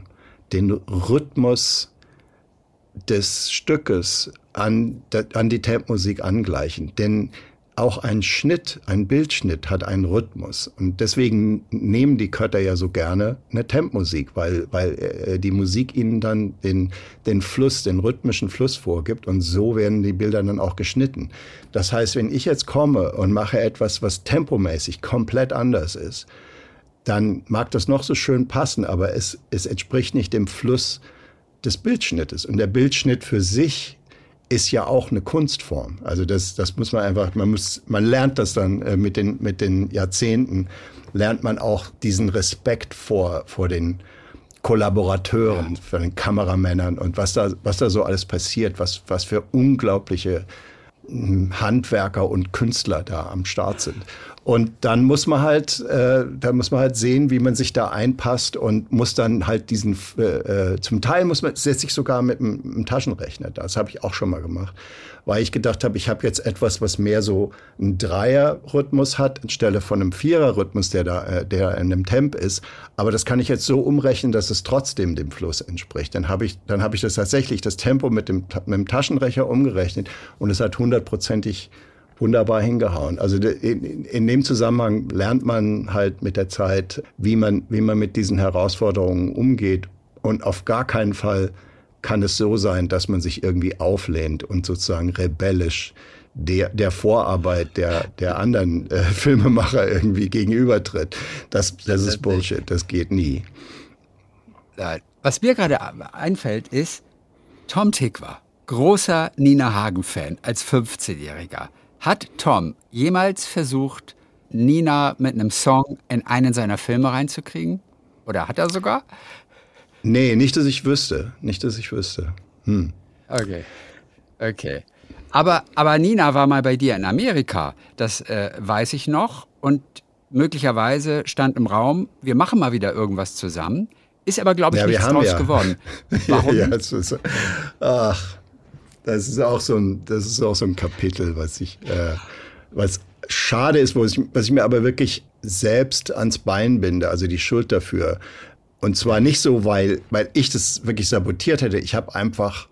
den Rhythmus des Stückes an, an die Tempmusik angleichen. Denn auch ein Schnitt, ein Bildschnitt hat einen Rhythmus. Und deswegen nehmen die Kötter ja so gerne eine Tempmusik, weil, weil äh, die Musik ihnen dann den, den Fluss, den rhythmischen Fluss vorgibt. Und so werden die Bilder dann auch geschnitten. Das heißt, wenn ich jetzt komme und mache etwas, was tempomäßig komplett anders ist, dann mag das noch so schön passen, aber es, es entspricht nicht dem Fluss des Bildschnittes. Und der Bildschnitt für sich ist ja auch eine Kunstform. Also das, das muss man einfach, man muss, man lernt das dann äh, mit den, mit den Jahrzehnten, lernt man auch diesen Respekt vor, vor den Kollaborateuren, ja. vor den Kameramännern und was da, was da so alles passiert, was, was für unglaubliche hm, Handwerker und Künstler da am Start sind. Und dann muss man halt, äh, dann muss man halt sehen, wie man sich da einpasst und muss dann halt diesen, äh, äh zum Teil muss man, setze ich sogar mit einem, Taschenrechner. Das habe ich auch schon mal gemacht, weil ich gedacht habe, ich habe jetzt etwas, was mehr so einen Dreier-Rhythmus hat anstelle von einem Vierer-Rhythmus, der da, äh, der in einem Temp ist. Aber das kann ich jetzt so umrechnen, dass es trotzdem dem Fluss entspricht. Dann habe ich, dann habe ich das tatsächlich das Tempo mit dem, mit dem Taschenrechner umgerechnet und es hat hundertprozentig wunderbar hingehauen. Also in, in, dem Zusammenhang lernt man halt mit der Zeit, wie man, wie man mit diesen Herausforderungen umgeht. Und auf gar keinen Fall kann es so sein, dass man sich irgendwie auflehnt und sozusagen rebellisch der, der Vorarbeit der, der anderen äh, Filmemacher irgendwie gegenübertritt. Das, das ist Bullshit, das geht nie. Was mir gerade einfällt, ist Tom Tick war großer Nina Hagen-Fan als 15-Jähriger. Hat Tom jemals versucht, Nina mit einem Song in einen seiner Filme reinzukriegen? Oder hat er sogar? Nee, nicht, dass ich wüsste. Nicht, dass ich wüsste. Hm. Okay. Okay. Aber, aber Nina war mal bei dir in Amerika. Das äh, weiß ich noch. Und möglicherweise stand im Raum, wir machen mal wieder irgendwas zusammen. Ist aber, glaube ich, ja, nichts draus ja. geworden. Warum? ja, ist, ach, das ist auch so ein, das ist auch so ein Kapitel, was ich, äh, was schade ist, was ich, was ich mir aber wirklich selbst ans Bein binde, also die Schuld dafür. Und zwar nicht so, weil, weil ich das wirklich sabotiert hätte. Ich habe einfach,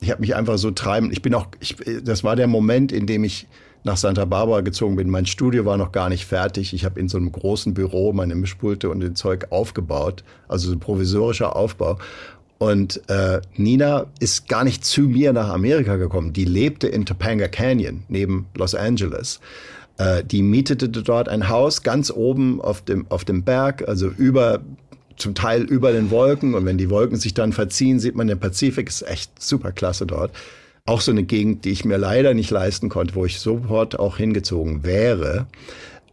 ich habe mich einfach so treiben. Ich bin auch, ich, das war der Moment, in dem ich nach Santa Barbara gezogen bin. Mein Studio war noch gar nicht fertig. Ich habe in so einem großen Büro meine Mischpulte und den Zeug aufgebaut, also so provisorischer Aufbau. Und äh, Nina ist gar nicht zu mir nach Amerika gekommen. Die lebte in Topanga Canyon neben Los Angeles. Äh, die mietete dort ein Haus ganz oben auf dem, auf dem Berg, also über zum Teil über den Wolken und wenn die Wolken sich dann verziehen, sieht man den Pazifik, ist echt super klasse dort. Auch so eine Gegend, die ich mir leider nicht leisten konnte, wo ich sofort auch hingezogen wäre.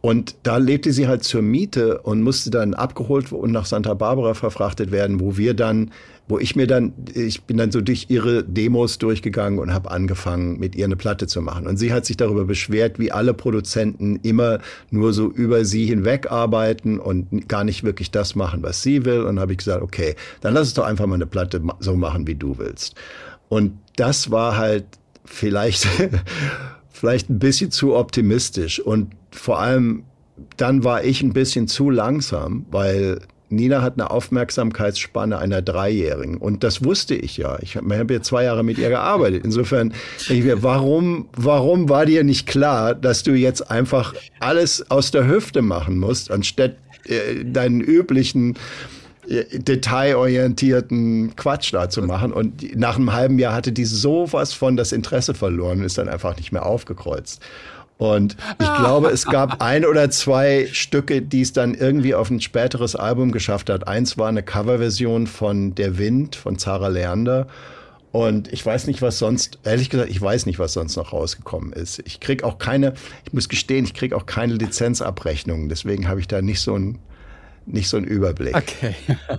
Und da lebte sie halt zur Miete und musste dann abgeholt und nach Santa Barbara verfrachtet werden, wo wir dann, wo ich mir dann, ich bin dann so durch ihre Demos durchgegangen und habe angefangen, mit ihr eine Platte zu machen. Und sie hat sich darüber beschwert, wie alle Produzenten immer nur so über sie hinweg arbeiten und gar nicht wirklich das machen, was sie will. Und habe ich gesagt, okay, dann lass es doch einfach mal eine Platte so machen, wie du willst. Und das war halt vielleicht vielleicht ein bisschen zu optimistisch und vor allem dann war ich ein bisschen zu langsam, weil Nina hat eine Aufmerksamkeitsspanne einer Dreijährigen. Und das wusste ich ja. Ich habe hab ja zwei Jahre mit ihr gearbeitet. Insofern denke ich mir, warum, warum war dir nicht klar, dass du jetzt einfach alles aus der Hüfte machen musst, anstatt äh, deinen üblichen detailorientierten Quatsch da zu machen. Und nach einem halben Jahr hatte die sowas von das Interesse verloren und ist dann einfach nicht mehr aufgekreuzt. Und ich glaube, es gab ein oder zwei Stücke, die es dann irgendwie auf ein späteres Album geschafft hat. Eins war eine Coverversion von Der Wind von Zara Leander. Und ich weiß nicht, was sonst, ehrlich gesagt, ich weiß nicht, was sonst noch rausgekommen ist. Ich krieg auch keine, ich muss gestehen, ich krieg auch keine Lizenzabrechnungen. Deswegen habe ich da nicht so ein nicht so einen Überblick. Okay.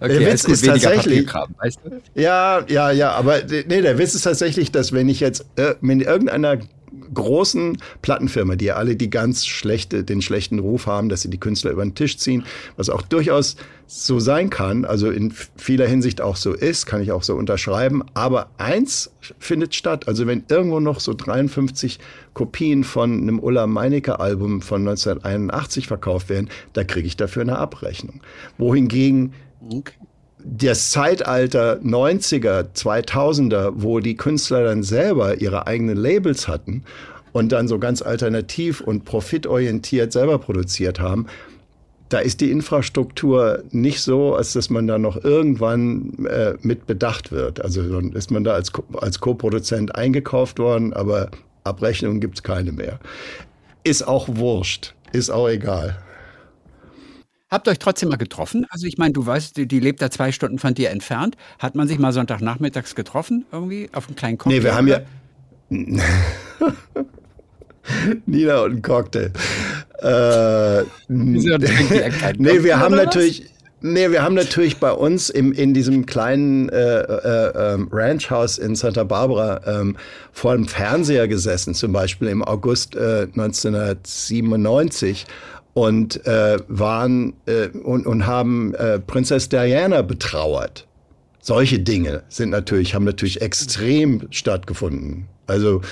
Okay, der Witz ist tatsächlich, weißt du? ja, ja, ja, aber nee, der Witz ist tatsächlich, dass wenn ich jetzt äh, mit irgendeiner großen Plattenfirma, die ja alle die ganz schlechte, den schlechten Ruf haben, dass sie die Künstler über den Tisch ziehen, was auch durchaus so sein kann, also in vieler Hinsicht auch so ist, kann ich auch so unterschreiben. Aber eins findet statt. Also wenn irgendwo noch so 53 Kopien von einem Ulla Meinecke Album von 1981 verkauft werden, da kriege ich dafür eine Abrechnung. Wohingegen okay das Zeitalter 90er, 2000er, wo die Künstler dann selber ihre eigenen Labels hatten und dann so ganz alternativ und profitorientiert selber produziert haben, da ist die Infrastruktur nicht so, als dass man da noch irgendwann äh, mit bedacht wird. Also ist man da als, als Co-Produzent eingekauft worden, aber Abrechnungen gibt's keine mehr. Ist auch wurscht, ist auch egal. Habt ihr euch trotzdem mal getroffen? Also ich meine, du weißt, die, die, lebt da zwei Stunden von dir entfernt. Hat man sich mal Sonntagnachmittags getroffen irgendwie auf einem kleinen Cocktail? Nee, wir haben ja... Nina und ein Cocktail. Äh, nee, wir haben natürlich... Nee, wir haben natürlich bei uns im, in diesem kleinen äh, äh, ähm, Ranchhaus in Santa Barbara ähm, vor dem Fernseher gesessen, zum Beispiel im August äh, 1997 und äh, waren äh, und, und haben äh, Prinzess Diana betrauert. Solche Dinge sind natürlich, haben natürlich extrem stattgefunden. Also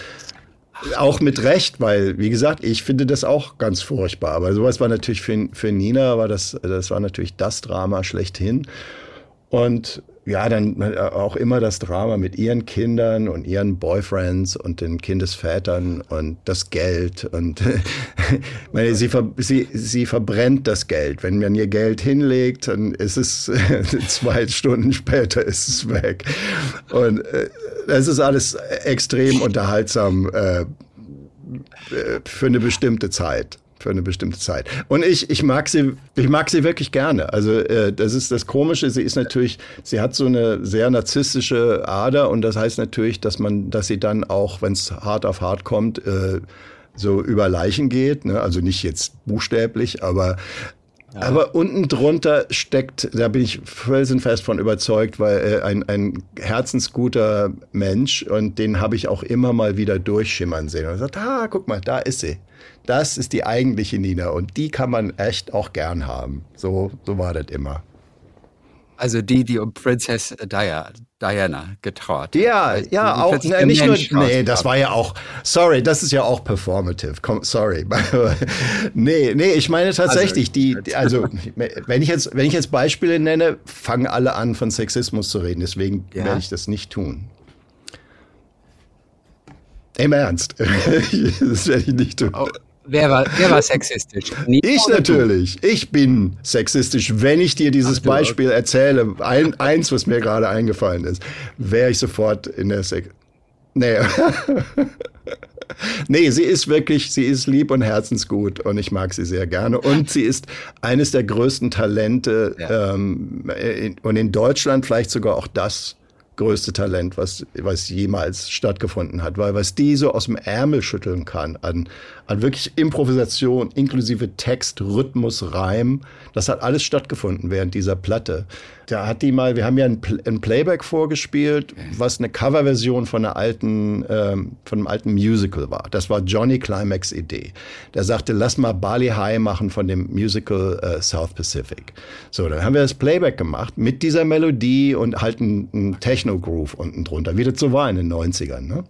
auch mit Recht, weil, wie gesagt, ich finde das auch ganz furchtbar. Aber sowas war natürlich für, für Nina, war das, das war natürlich das Drama schlechthin. Und ja, dann äh, auch immer das Drama mit ihren Kindern und ihren Boyfriends und den Kindesvätern und das Geld. Und meine, sie, ver, sie, sie verbrennt das Geld. Wenn man ihr Geld hinlegt, dann ist es zwei Stunden später ist es weg. Und äh, das ist alles extrem unterhaltsam äh, äh für eine bestimmte Zeit für eine bestimmte Zeit. Und ich, ich mag sie, ich mag sie wirklich gerne. Also äh, das ist das Komische. Sie ist natürlich, sie hat so eine sehr narzisstische Ader und das heißt natürlich, dass man, dass sie dann auch, wenn es hart auf hart kommt, äh, so über Leichen geht. Ne? Also nicht jetzt buchstäblich, aber ja. Aber unten drunter steckt, da bin ich felsenfest von überzeugt, weil äh, ein, ein herzensguter Mensch und den habe ich auch immer mal wieder durchschimmern sehen und sagt, ah, guck mal, da ist sie. Das ist die eigentliche Nina und die kann man echt auch gern haben. So, so war das immer. Also die, die um Princess Diana, getraut. Ja, ja, auch ne, nicht Mensch nur. Nee, das war ja auch. Sorry, das ist ja auch performative. Sorry. nee, nee, ich meine tatsächlich, also, die, also wenn ich jetzt, wenn ich jetzt Beispiele nenne, fangen alle an von Sexismus zu reden. Deswegen ja. werde ich das nicht tun. Im Ernst. das werde ich nicht tun. Oh. Wer war, wer war sexistisch? Nie ich natürlich. Ich bin sexistisch. Wenn ich dir dieses Ach, Beispiel okay. erzähle, ein, eins, was mir gerade eingefallen ist, wäre ich sofort in der Sex. Nee. nee, sie ist wirklich, sie ist lieb und herzensgut und ich mag sie sehr gerne. Und sie ist eines der größten Talente ja. ähm, in, und in Deutschland vielleicht sogar auch das größte Talent, was, was jemals stattgefunden hat, weil was die so aus dem Ärmel schütteln kann an, an wirklich Improvisation, inklusive Text, Rhythmus, Reim, das hat alles stattgefunden während dieser Platte. Da hat die mal, wir haben ja ein, ein Playback vorgespielt, was eine Coverversion von einer alten, ähm, von einem alten Musical war. Das war Johnny Climax Idee. Der sagte, lass mal Bali High machen von dem Musical äh, South Pacific. So, dann haben wir das Playback gemacht mit dieser Melodie und halt einen Techno-Groove unten drunter, wie das so war in den 90ern. Ne?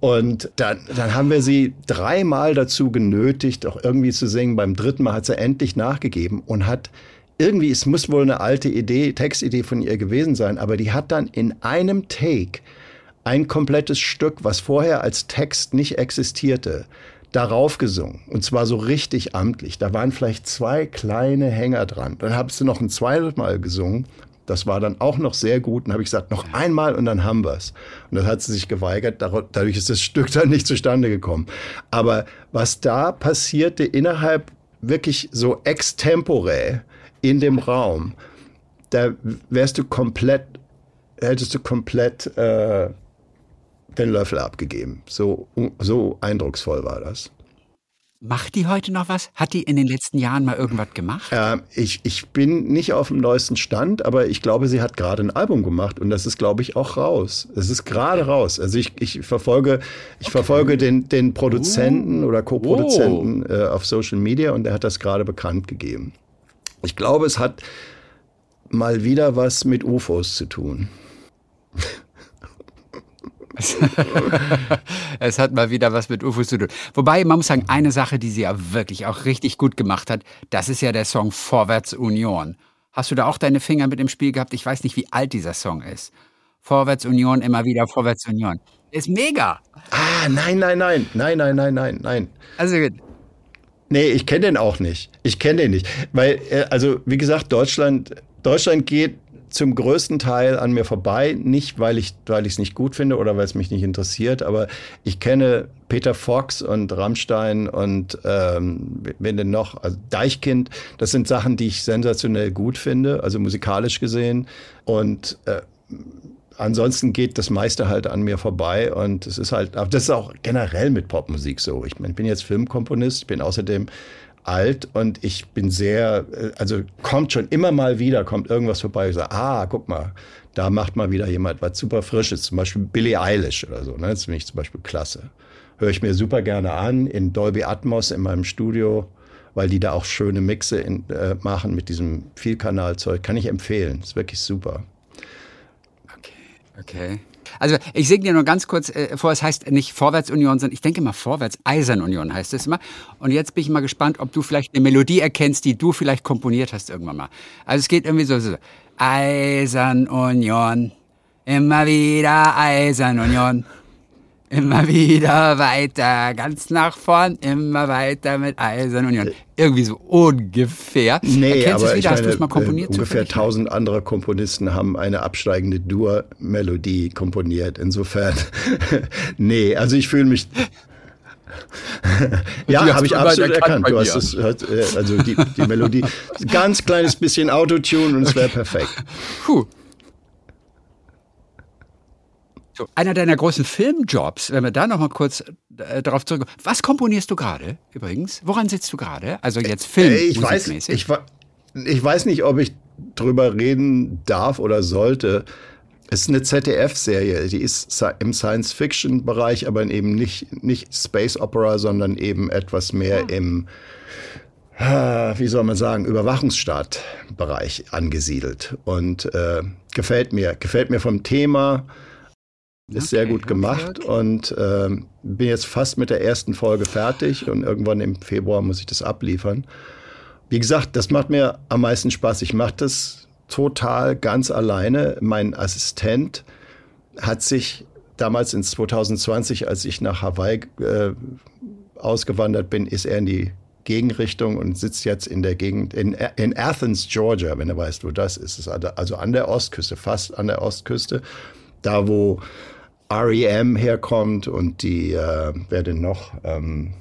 Und dann, dann haben wir sie dreimal dazu genötigt, auch irgendwie zu singen. Beim dritten Mal hat sie endlich nachgegeben und hat irgendwie, es muss wohl eine alte Idee, Textidee von ihr gewesen sein, aber die hat dann in einem Take ein komplettes Stück, was vorher als Text nicht existierte, darauf gesungen. Und zwar so richtig amtlich. Da waren vielleicht zwei kleine Hänger dran. Dann habe sie noch ein zweites Mal gesungen. Das war dann auch noch sehr gut. Und habe ich gesagt, noch einmal und dann haben wir's. Und das hat sie sich geweigert. Dadurch ist das Stück dann nicht zustande gekommen. Aber was da passierte innerhalb wirklich so extemporä, in dem Raum, da wärst du komplett, hättest du komplett äh, den Löffel abgegeben. So, so eindrucksvoll war das. Macht die heute noch was? Hat die in den letzten Jahren mal irgendwas gemacht? Äh, ich, ich bin nicht auf dem neuesten Stand, aber ich glaube, sie hat gerade ein Album gemacht und das ist, glaube ich, auch raus. Es ist gerade raus. Also ich, ich verfolge, ich okay. verfolge den, den Produzenten uh. oder Co-Produzenten oh. äh, auf Social Media und der hat das gerade bekannt gegeben. Ich glaube, es hat mal wieder was mit UFOs zu tun. es hat mal wieder was mit UFOs zu tun. Wobei, man muss sagen, eine Sache, die sie ja wirklich auch richtig gut gemacht hat, das ist ja der Song Vorwärts Union. Hast du da auch deine Finger mit im Spiel gehabt? Ich weiß nicht, wie alt dieser Song ist. Vorwärts Union, immer wieder Vorwärts Union. Ist mega. Ah, nein, nein, nein. Nein, nein, nein, nein, nein. Also gut. Nee, ich kenne den auch nicht. Ich kenne den nicht. Weil, äh, also, wie gesagt, Deutschland, Deutschland geht zum größten Teil an mir vorbei. Nicht, weil ich es nicht gut finde oder weil es mich nicht interessiert, aber ich kenne Peter Fox und Rammstein und ähm, wen denn noch? Also Deichkind. Das sind Sachen, die ich sensationell gut finde, also musikalisch gesehen. Und äh, ansonsten geht das meiste halt an mir vorbei und es ist halt, aber das ist auch generell mit Popmusik so. Ich, mein, ich bin jetzt Filmkomponist, bin außerdem alt und ich bin sehr, äh, also kommt schon immer mal wieder, kommt irgendwas vorbei, ich sage, ah, guck mal, da macht mal wieder jemand was super Frisches, zum Beispiel Billie Eilish oder so, ne? das finde ich zum Beispiel klasse. Höre ich mir super gerne an, in Dolby Atmos in meinem Studio, weil die da auch schöne Mixe in, äh, machen mit diesem Vielkanalzeug, kann ich empfehlen, ist wirklich super. Okay. Also ich singe dir nur ganz kurz äh, vor, es heißt nicht Vorwärtsunion, sondern ich denke mal Vorwärts Eisernunion heißt es immer. Und jetzt bin ich mal gespannt, ob du vielleicht eine Melodie erkennst, die du vielleicht komponiert hast irgendwann mal. Also es geht irgendwie so, so Eisernunion, immer wieder Eisernunion. Immer wieder weiter, ganz nach vorn, immer weiter mit Eisern Union. Irgendwie so ungefähr. Nee, Erkennst aber wieder? Hast meine, mal komponiert? Äh, ungefähr tausend andere Komponisten haben eine absteigende Dur-Melodie komponiert. Insofern, nee, also ich fühle mich ja, habe ich absolut erkannt. Du hast es, äh, also die, die Melodie, ganz kleines bisschen Autotune und es wäre perfekt. Puh. So, einer deiner großen Filmjobs, wenn wir da noch mal kurz äh, darauf zurückkommen. Was komponierst du gerade übrigens? Woran sitzt du gerade? Also jetzt Film. Äh, ich weiß, ich, ich weiß nicht, ob ich drüber reden darf oder sollte. Es ist eine ZDF-Serie, die ist im Science-Fiction-Bereich, aber eben nicht, nicht Space Opera, sondern eben etwas mehr ah. im, wie soll man sagen, Überwachungsstaat-Bereich angesiedelt. Und äh, gefällt mir, gefällt mir vom Thema, ist okay, sehr gut gemacht okay, okay. und äh, bin jetzt fast mit der ersten Folge fertig und irgendwann im Februar muss ich das abliefern. Wie gesagt, das macht mir am meisten Spaß. Ich mache das total ganz alleine. Mein Assistent hat sich damals in 2020, als ich nach Hawaii äh, ausgewandert bin, ist er in die Gegenrichtung und sitzt jetzt in der Gegend, in, in Athens, Georgia, wenn du weißt, wo das ist. Also an der Ostküste, fast an der Ostküste. Da, wo REM herkommt und die, äh, wer denn noch? Ähm,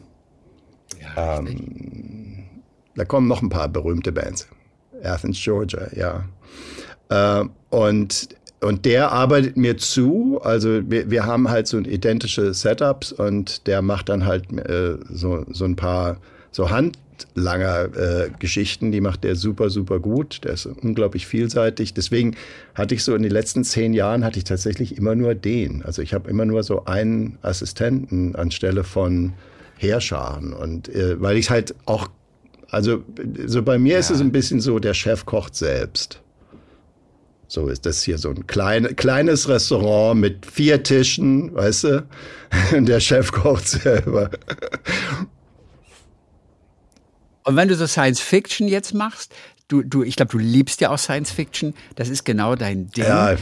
ja, ähm, da kommen noch ein paar berühmte Bands. Athens, Georgia, ja. Äh, und, und der arbeitet mir zu. Also wir, wir haben halt so identische Setups und der macht dann halt äh, so, so ein paar so handlanger äh, Geschichten. Die macht der super, super gut. Der ist unglaublich vielseitig. Deswegen hatte ich so in den letzten zehn Jahren hatte ich tatsächlich immer nur den. Also ich habe immer nur so einen Assistenten anstelle von Heerscharen. Und äh, weil ich halt auch also so bei mir ja. ist es ein bisschen so, der Chef kocht selbst. So ist das hier so ein klein, kleines Restaurant mit vier Tischen, weißt du? Und der Chef kocht selber. Und wenn du so Science Fiction jetzt machst, du, du, ich glaube, du liebst ja auch Science Fiction, das ist genau dein Ding. Ja,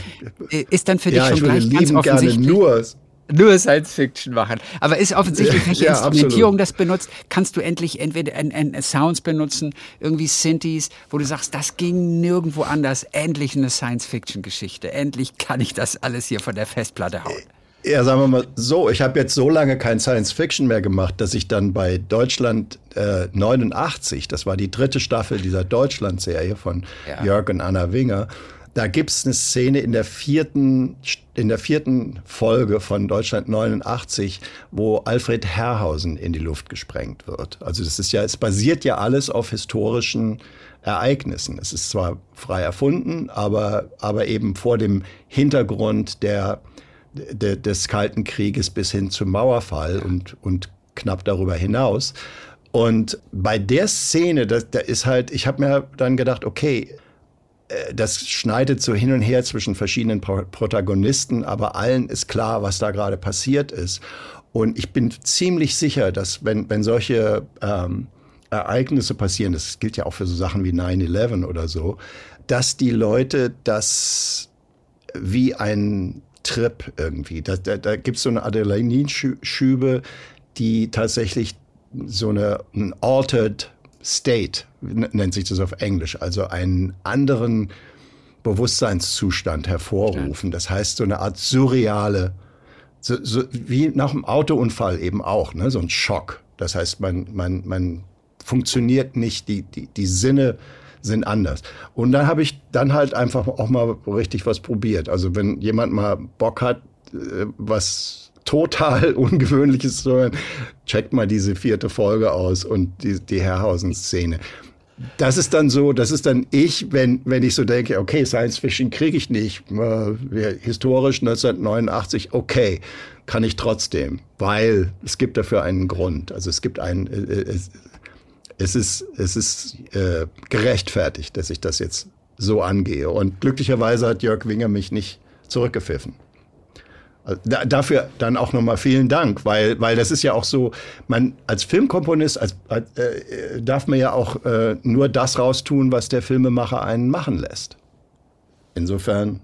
ist dann für dich ja, schon gleich ganz offensichtlich. Nur nur Science Fiction machen. Aber ist offensichtlich, welche ja, Instrumentierung absolut. das benutzt, kannst du endlich entweder ein, ein Sounds benutzen, irgendwie Synthes, wo du sagst, das ging nirgendwo anders. Endlich eine Science Fiction Geschichte. Endlich kann ich das alles hier von der Festplatte hauen. Ja, sagen wir mal so, ich habe jetzt so lange kein Science Fiction mehr gemacht, dass ich dann bei Deutschland äh, 89, das war die dritte Staffel dieser Deutschland-Serie von ja. Jörg und Anna Winger, da gibt's eine Szene in der vierten, in der vierten Folge von Deutschland 89, wo Alfred Herrhausen in die Luft gesprengt wird. Also das ist ja, es basiert ja alles auf historischen Ereignissen. Es ist zwar frei erfunden, aber, aber eben vor dem Hintergrund der, der des Kalten Krieges bis hin zum Mauerfall und, und knapp darüber hinaus. Und bei der Szene, da, da ist halt, ich habe mir dann gedacht, okay, äh, das schneidet so hin und her zwischen verschiedenen Protagonisten, aber allen ist klar, was da gerade passiert ist. Und ich bin ziemlich sicher, dass wenn, wenn solche ähm, Ereignisse passieren, das gilt ja auch für so Sachen wie 9-11 oder so, dass die Leute das wie ein Trip irgendwie, da, da, da gibt es so eine Adrenalinschübe, die tatsächlich so eine ein altered State nennt sich das auf Englisch, also einen anderen Bewusstseinszustand hervorrufen. Das heißt, so eine Art surreale, so, so wie nach einem Autounfall eben auch, ne? so ein Schock. Das heißt, man, man, man funktioniert nicht, die, die, die Sinne sind anders. Und dann habe ich dann halt einfach auch mal richtig was probiert. Also wenn jemand mal Bock hat, äh, was total Ungewöhnliches zu hören, checkt mal diese vierte Folge aus und die, die Herrhausen-Szene. Das ist dann so, das ist dann ich, wenn, wenn ich so denke, okay, Science Fiction kriege ich nicht, äh, historisch 1989, okay, kann ich trotzdem, weil es gibt dafür einen Grund. Also es gibt einen, äh, äh, es, es ist, es ist äh, gerechtfertigt, dass ich das jetzt so angehe. Und glücklicherweise hat Jörg Winger mich nicht zurückgepfiffen. Also da, dafür dann auch nochmal vielen Dank, weil, weil das ist ja auch so, man als Filmkomponist als, äh, darf man ja auch äh, nur das raustun, was der Filmemacher einen machen lässt. Insofern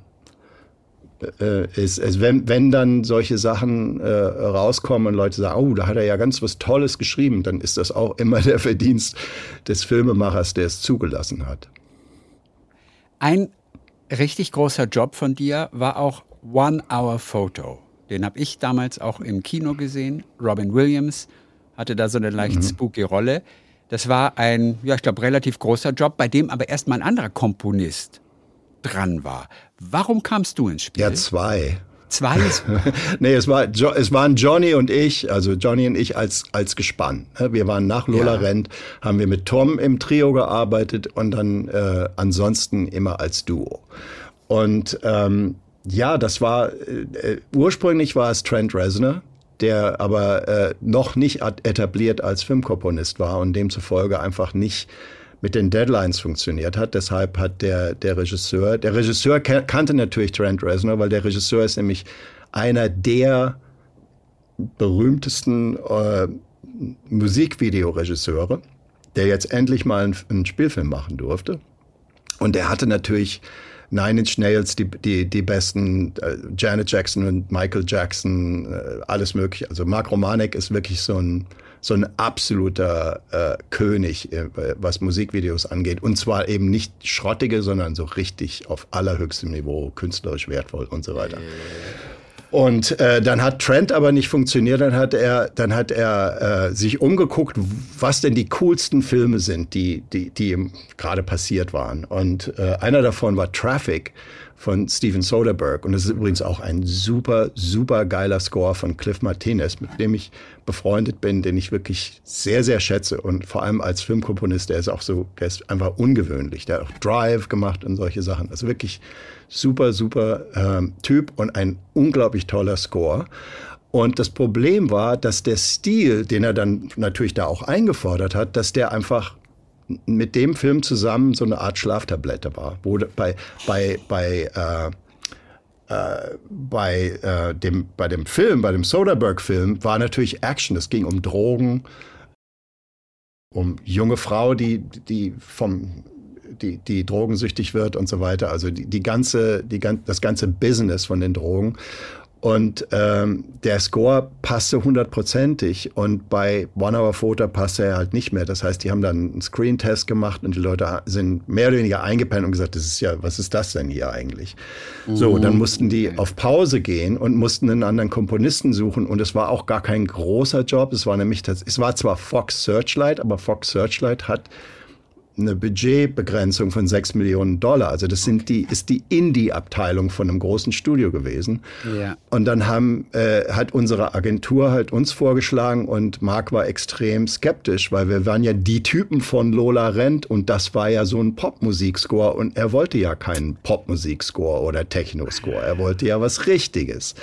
äh, ist es, wenn, wenn dann solche Sachen äh, rauskommen und Leute sagen, oh, da hat er ja ganz was Tolles geschrieben, dann ist das auch immer der Verdienst des Filmemachers, der es zugelassen hat. Ein richtig großer Job von dir war auch One Hour Photo. Den habe ich damals auch im Kino gesehen. Robin Williams hatte da so eine leicht mhm. spooky Rolle. Das war ein, ja, ich glaube, relativ großer Job, bei dem aber erstmal ein anderer Komponist dran war. Warum kamst du ins Spiel? Ja, zwei. Zwei? nee, es, war, es waren Johnny und ich, also Johnny und ich als, als Gespann. Wir waren nach Lola ja. Rent, haben wir mit Tom im Trio gearbeitet und dann äh, ansonsten immer als Duo. Und ähm, ja, das war äh, ursprünglich war es Trent Reznor, der aber äh, noch nicht etabliert als Filmkomponist war und demzufolge einfach nicht mit den Deadlines funktioniert hat. Deshalb hat der, der Regisseur, der Regisseur kannte natürlich Trent Reznor, weil der Regisseur ist nämlich einer der berühmtesten äh, Musikvideoregisseure, der jetzt endlich mal einen, einen Spielfilm machen durfte. Und er hatte natürlich Nine Inch Nails, die, die, die besten, äh, Janet Jackson und Michael Jackson, äh, alles mögliche. Also Mark Romanek ist wirklich so ein, so ein absoluter äh, König, äh, was Musikvideos angeht. Und zwar eben nicht schrottige, sondern so richtig auf allerhöchstem Niveau, künstlerisch wertvoll und so weiter. Und äh, dann hat Trent aber nicht funktioniert. Dann hat er, dann hat er äh, sich umgeguckt, was denn die coolsten Filme sind, die, die, die ihm gerade passiert waren. Und äh, einer davon war Traffic von Steven Soderbergh. Und das ist übrigens auch ein super, super geiler Score von Cliff Martinez, mit dem ich befreundet bin, den ich wirklich sehr, sehr schätze. Und vor allem als Filmkomponist, der ist auch so, der ist einfach ungewöhnlich. Der hat auch Drive gemacht und solche Sachen. Also wirklich super, super ähm, Typ und ein unglaublich toller Score. Und das Problem war, dass der Stil, den er dann natürlich da auch eingefordert hat, dass der einfach mit dem Film zusammen so eine Art Schlaftablette war, wo bei, bei, bei, äh, äh, bei, äh, dem, bei dem Film, bei dem Soderbergh-Film, war natürlich Action. Es ging um Drogen, um junge Frau, die, die vom die, die drogensüchtig wird und so weiter. Also die, die ganze, die, das ganze Business von den Drogen. Und ähm, der Score passte hundertprozentig und bei One Hour Photo passte er halt nicht mehr. Das heißt, die haben dann einen Screen-Test gemacht und die Leute sind mehr oder weniger eingepennt und gesagt, das ist ja, was ist das denn hier eigentlich? Mhm. So, dann mussten die auf Pause gehen und mussten einen anderen Komponisten suchen und es war auch gar kein großer Job. Es war nämlich, es war zwar Fox Searchlight, aber Fox Searchlight hat eine Budgetbegrenzung von 6 Millionen Dollar. Also das sind die, ist die Indie-Abteilung von einem großen Studio gewesen. Ja. Und dann haben, äh, hat unsere Agentur halt uns vorgeschlagen und Mark war extrem skeptisch, weil wir waren ja die Typen von Lola Rent und das war ja so ein Popmusikscore und er wollte ja keinen Popmusikscore oder Techno-Score. Er wollte ja was Richtiges.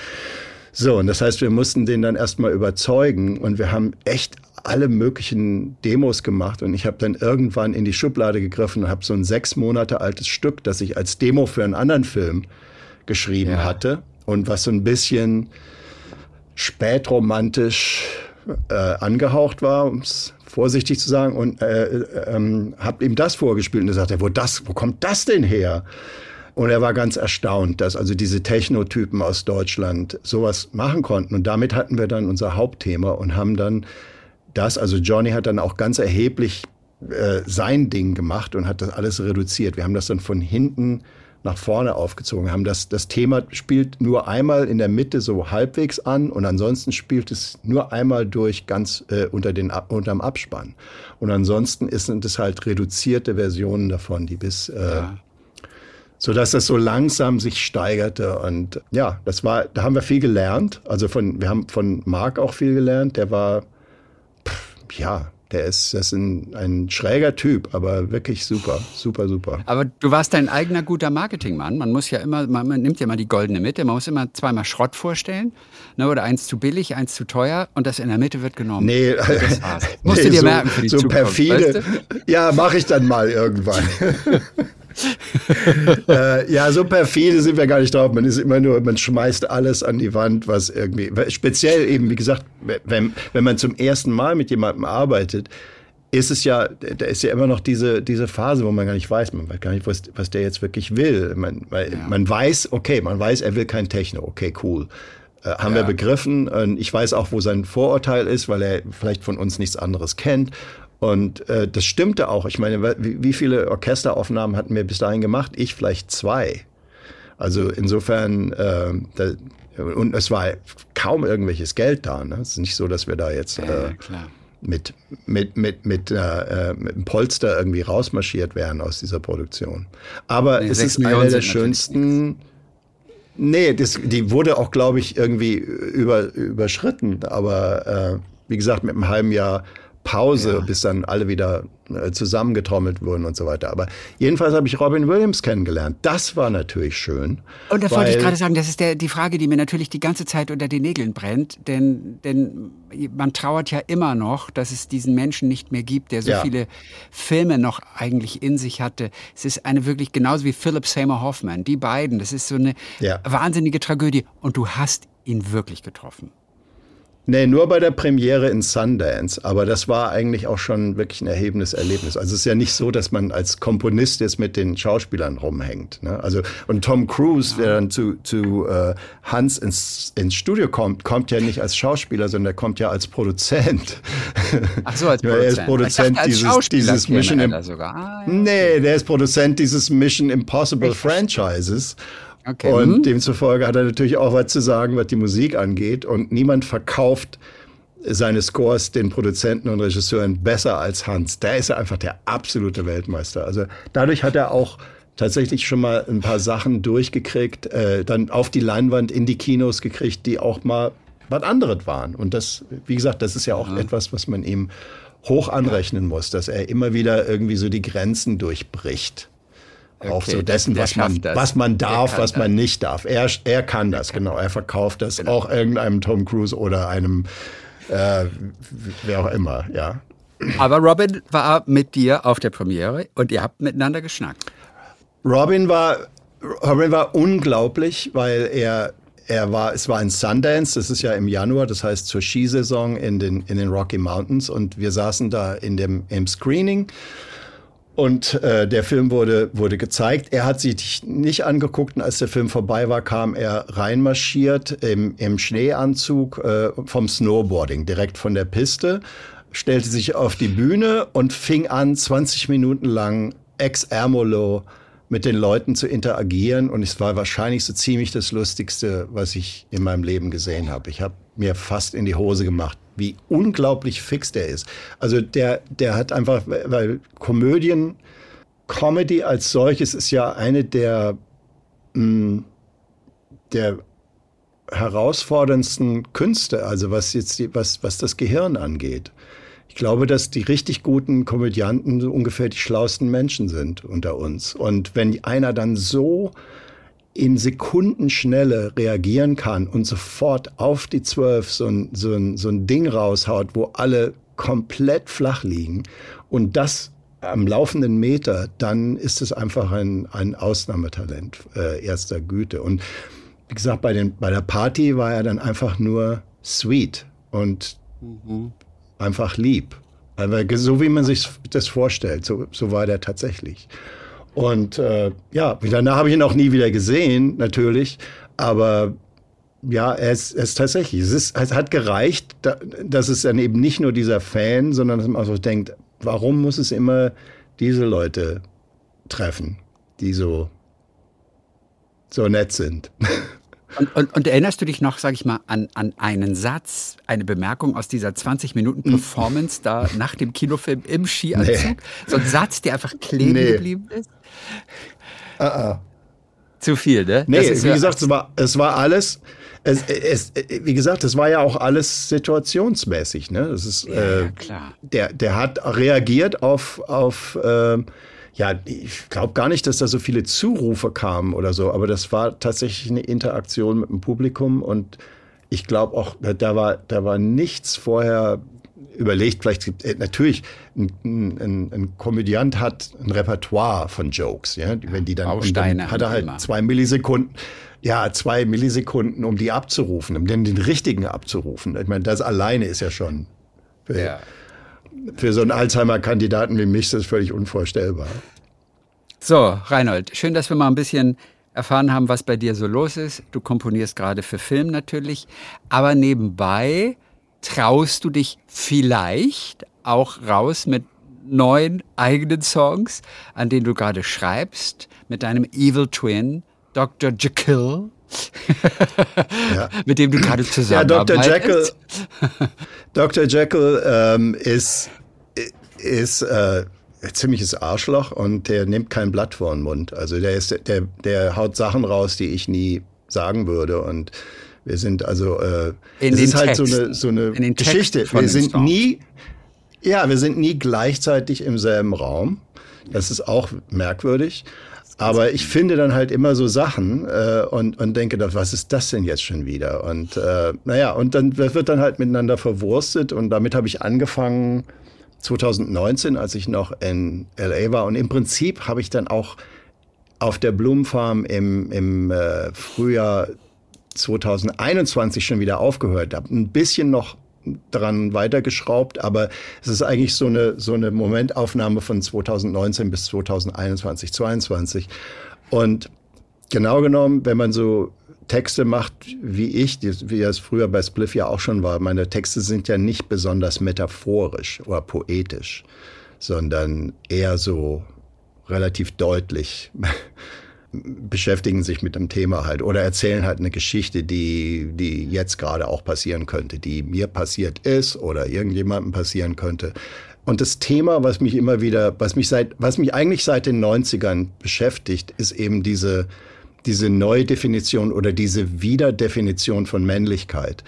So, und das heißt, wir mussten den dann erstmal überzeugen und wir haben echt alle möglichen Demos gemacht und ich habe dann irgendwann in die Schublade gegriffen und habe so ein sechs Monate altes Stück, das ich als Demo für einen anderen Film geschrieben ja. hatte und was so ein bisschen spätromantisch äh, angehaucht war, um es vorsichtig zu sagen, und äh, äh, ähm, habe ihm das vorgespielt und er sagte, wo das, wo kommt das denn her? Und er war ganz erstaunt, dass also diese Technotypen aus Deutschland sowas machen konnten. Und damit hatten wir dann unser Hauptthema und haben dann das, also Johnny hat dann auch ganz erheblich äh, sein Ding gemacht und hat das alles reduziert. Wir haben das dann von hinten nach vorne aufgezogen. Wir haben das, das Thema spielt nur einmal in der Mitte so halbwegs an und ansonsten spielt es nur einmal durch ganz äh, unter den, unterm Abspann. Und ansonsten sind es halt reduzierte Versionen davon, die bis, äh, ja. so dass das so langsam sich steigerte. Und ja, das war, da haben wir viel gelernt. Also von, wir haben von Marc auch viel gelernt. Der war ja, der ist, das ist ein, ein schräger Typ, aber wirklich super, super, super. Aber du warst dein eigener guter Marketingmann. Man muss ja immer, man, man nimmt ja mal die goldene Mitte. Man muss immer zweimal Schrott vorstellen. Ne, oder eins zu billig, eins zu teuer und das in der Mitte wird genommen. Nee, das war's. Musst nee, du dir so, merken für die so Zukunft. Perfide. Weißt du? Ja, mache ich dann mal irgendwann. äh, ja, so perfide sind wir gar nicht drauf. Man ist immer nur, man schmeißt alles an die Wand, was irgendwie, speziell eben, wie gesagt, wenn, wenn man zum ersten Mal mit jemandem arbeitet, ist es ja, da ist ja immer noch diese, diese Phase, wo man gar nicht weiß, man weiß gar nicht, was, was der jetzt wirklich will. Man, weil, ja. man weiß, okay, man weiß, er will kein Techno, okay, cool. Äh, haben ja. wir begriffen. Ich weiß auch, wo sein Vorurteil ist, weil er vielleicht von uns nichts anderes kennt. Und äh, das stimmte auch. Ich meine, wie, viele Orchesteraufnahmen hatten wir bis dahin gemacht? Ich vielleicht zwei. Also insofern, äh, da, und es war kaum irgendwelches Geld da. Ne? Es ist nicht so, dass wir da jetzt äh, mit, mit, mit, mit, äh, mit einem Polster irgendwie rausmarschiert wären aus dieser Produktion. Aber nee, es ist eine der schönsten. Nee, das, die wurde auch, glaube ich, irgendwie über, überschritten. Aber äh, wie gesagt, mit einem halben Jahr Pause, ja. bis dann alle wieder äh, zusammengetrommelt wurden und so weiter. Aber jedenfalls habe ich Robin Williams kennengelernt. Das war natürlich schön. Und da wollte ich gerade sagen, das ist der, die Frage, die mir natürlich die ganze Zeit unter den Nägeln brennt. Denn, denn man trauert ja immer noch, dass es diesen Menschen nicht mehr gibt, der so ja. viele Filme noch eigentlich in sich hatte. Es ist eine wirklich genauso wie Philip Seymour Hoffman. Die beiden, das ist so eine ja. wahnsinnige Tragödie. Und du hast ihn wirklich getroffen. Nee, nur bei der Premiere in Sundance. Aber das war eigentlich auch schon wirklich ein erhebendes Erlebnis. Also es ist ja nicht so, dass man als Komponist jetzt mit den Schauspielern rumhängt. Ne? Also und Tom Cruise, der dann zu, zu äh, Hans ins, ins Studio kommt, kommt ja nicht als Schauspieler, sondern er kommt ja als Produzent. Ach so, als Produzent. er ist Produzent dachte, dieses, dieses Mission. Im, ah, ja. Nee, der ist Produzent dieses Mission Impossible Franchises. Okay. Und mhm. demzufolge hat er natürlich auch was zu sagen, was die Musik angeht. Und niemand verkauft seine Scores den Produzenten und Regisseuren besser als Hans. Der ist ja einfach der absolute Weltmeister. Also dadurch hat er auch tatsächlich schon mal ein paar Sachen durchgekriegt, äh, dann auf die Leinwand in die Kinos gekriegt, die auch mal was anderes waren. Und das, wie gesagt, das ist ja auch ja. etwas, was man ihm hoch anrechnen muss, dass er immer wieder irgendwie so die Grenzen durchbricht. Okay, auch so dessen, was man, was man darf, was man das. nicht darf. Er, er kann das, genau. Er verkauft das genau. auch irgendeinem Tom Cruise oder einem äh, wer auch immer, ja. Aber Robin war mit dir auf der Premiere und ihr habt miteinander geschnackt. Robin war, Robin war unglaublich, weil er, er war, es war in Sundance, das ist ja im Januar, das heißt zur Skisaison in den, in den Rocky Mountains und wir saßen da in dem, im Screening und äh, der Film wurde, wurde gezeigt. Er hat sich nicht angeguckt und als der Film vorbei war, kam er reinmarschiert im, im Schneeanzug äh, vom Snowboarding, direkt von der Piste, stellte sich auf die Bühne und fing an, 20 Minuten lang ex Ermolo mit den Leuten zu interagieren. Und es war wahrscheinlich so ziemlich das Lustigste, was ich in meinem Leben gesehen habe. Ich habe mir fast in die Hose gemacht wie unglaublich fix der ist. Also der, der hat einfach, weil Komödien, Comedy als solches ist ja eine der, mh, mm, der herausforderndsten Künste, also was jetzt die, was, was das Gehirn angeht. Ich glaube, dass die richtig guten Komödianten so ungefähr die schlauesten Menschen sind unter uns. Und wenn einer dann so in Sekundenschnelle reagieren kann und sofort auf die Zwölf so ein, so, ein, so ein Ding raushaut, wo alle komplett flach liegen und das am laufenden Meter, dann ist es einfach ein, ein Ausnahmetalent äh, erster Güte. Und wie gesagt, bei, den, bei der Party war er dann einfach nur sweet und mhm. einfach lieb. Aber so wie man sich das vorstellt, so, so war der tatsächlich. Und äh, ja, danach habe ich ihn auch nie wieder gesehen, natürlich. Aber ja, er ist, er ist tatsächlich. Es, ist, es hat gereicht, da, dass es dann eben nicht nur dieser Fan, sondern dass man auch so denkt, warum muss es immer diese Leute treffen, die so, so nett sind? Und, und, und, erinnerst du dich noch, sag ich mal, an, an einen Satz, eine Bemerkung aus dieser 20 Minuten Performance da nach dem Kinofilm im Skianzug? Nee. So ein Satz, der einfach kleben nee. geblieben ist? Uh -uh. Zu viel, ne? Nee, wie ja gesagt, es war, es war alles, es, es, wie gesagt, es war ja auch alles situationsmäßig, ne? Das ist, ja, äh, klar. Der, der hat reagiert auf, auf äh, ja, ich glaube gar nicht, dass da so viele Zurufe kamen oder so, aber das war tatsächlich eine Interaktion mit dem Publikum und ich glaube auch, da war, da war nichts vorher überlegt, vielleicht gibt äh, natürlich ein, ein, ein, Komödiant hat ein Repertoire von Jokes, ja, wenn die dann, Bausteine dann hat er halt immer. zwei Millisekunden, ja, zwei Millisekunden, um die abzurufen, um den, den richtigen abzurufen. Ich meine, das alleine ist ja schon für, ja. Für so einen Alzheimer-Kandidaten wie mich das ist völlig unvorstellbar. So, Reinhold, schön, dass wir mal ein bisschen erfahren haben, was bei dir so los ist. Du komponierst gerade für Film natürlich, aber nebenbei traust du dich vielleicht auch raus mit neuen eigenen Songs, an denen du gerade schreibst, mit deinem Evil Twin, Dr. Jekyll, ja. mit dem du gerade zusammenarbeitest. Ja, Dr. Jekyll, Dr. Jekyll ähm, ist, ist äh, ein ziemliches Arschloch und der nimmt kein Blatt vor den Mund. Also der, ist, der, der haut Sachen raus, die ich nie sagen würde und wir sind also, äh, in es ist halt so eine, so eine Geschichte. Wir sind nie, ja, wir sind nie gleichzeitig im selben Raum. Das ist auch merkwürdig. Aber ich finde dann halt immer so Sachen äh, und, und denke, was ist das denn jetzt schon wieder? Und äh, naja, und dann wird dann halt miteinander verwurstet und damit habe ich angefangen 2019, als ich noch in LA war. Und im Prinzip habe ich dann auch auf der Blumenfarm im, im äh, Frühjahr 2021 schon wieder aufgehört habe. Ein bisschen noch dran weitergeschraubt, aber es ist eigentlich so eine, so eine Momentaufnahme von 2019 bis 2021, 2022. Und genau genommen, wenn man so Texte macht wie ich, wie es früher bei Spliff ja auch schon war, meine Texte sind ja nicht besonders metaphorisch oder poetisch, sondern eher so relativ deutlich. Beschäftigen sich mit dem Thema halt oder erzählen halt eine Geschichte, die, die jetzt gerade auch passieren könnte, die mir passiert ist oder irgendjemandem passieren könnte. Und das Thema, was mich immer wieder, was mich seit, was mich eigentlich seit den 90ern beschäftigt, ist eben diese, diese Neudefinition oder diese Wiederdefinition von Männlichkeit.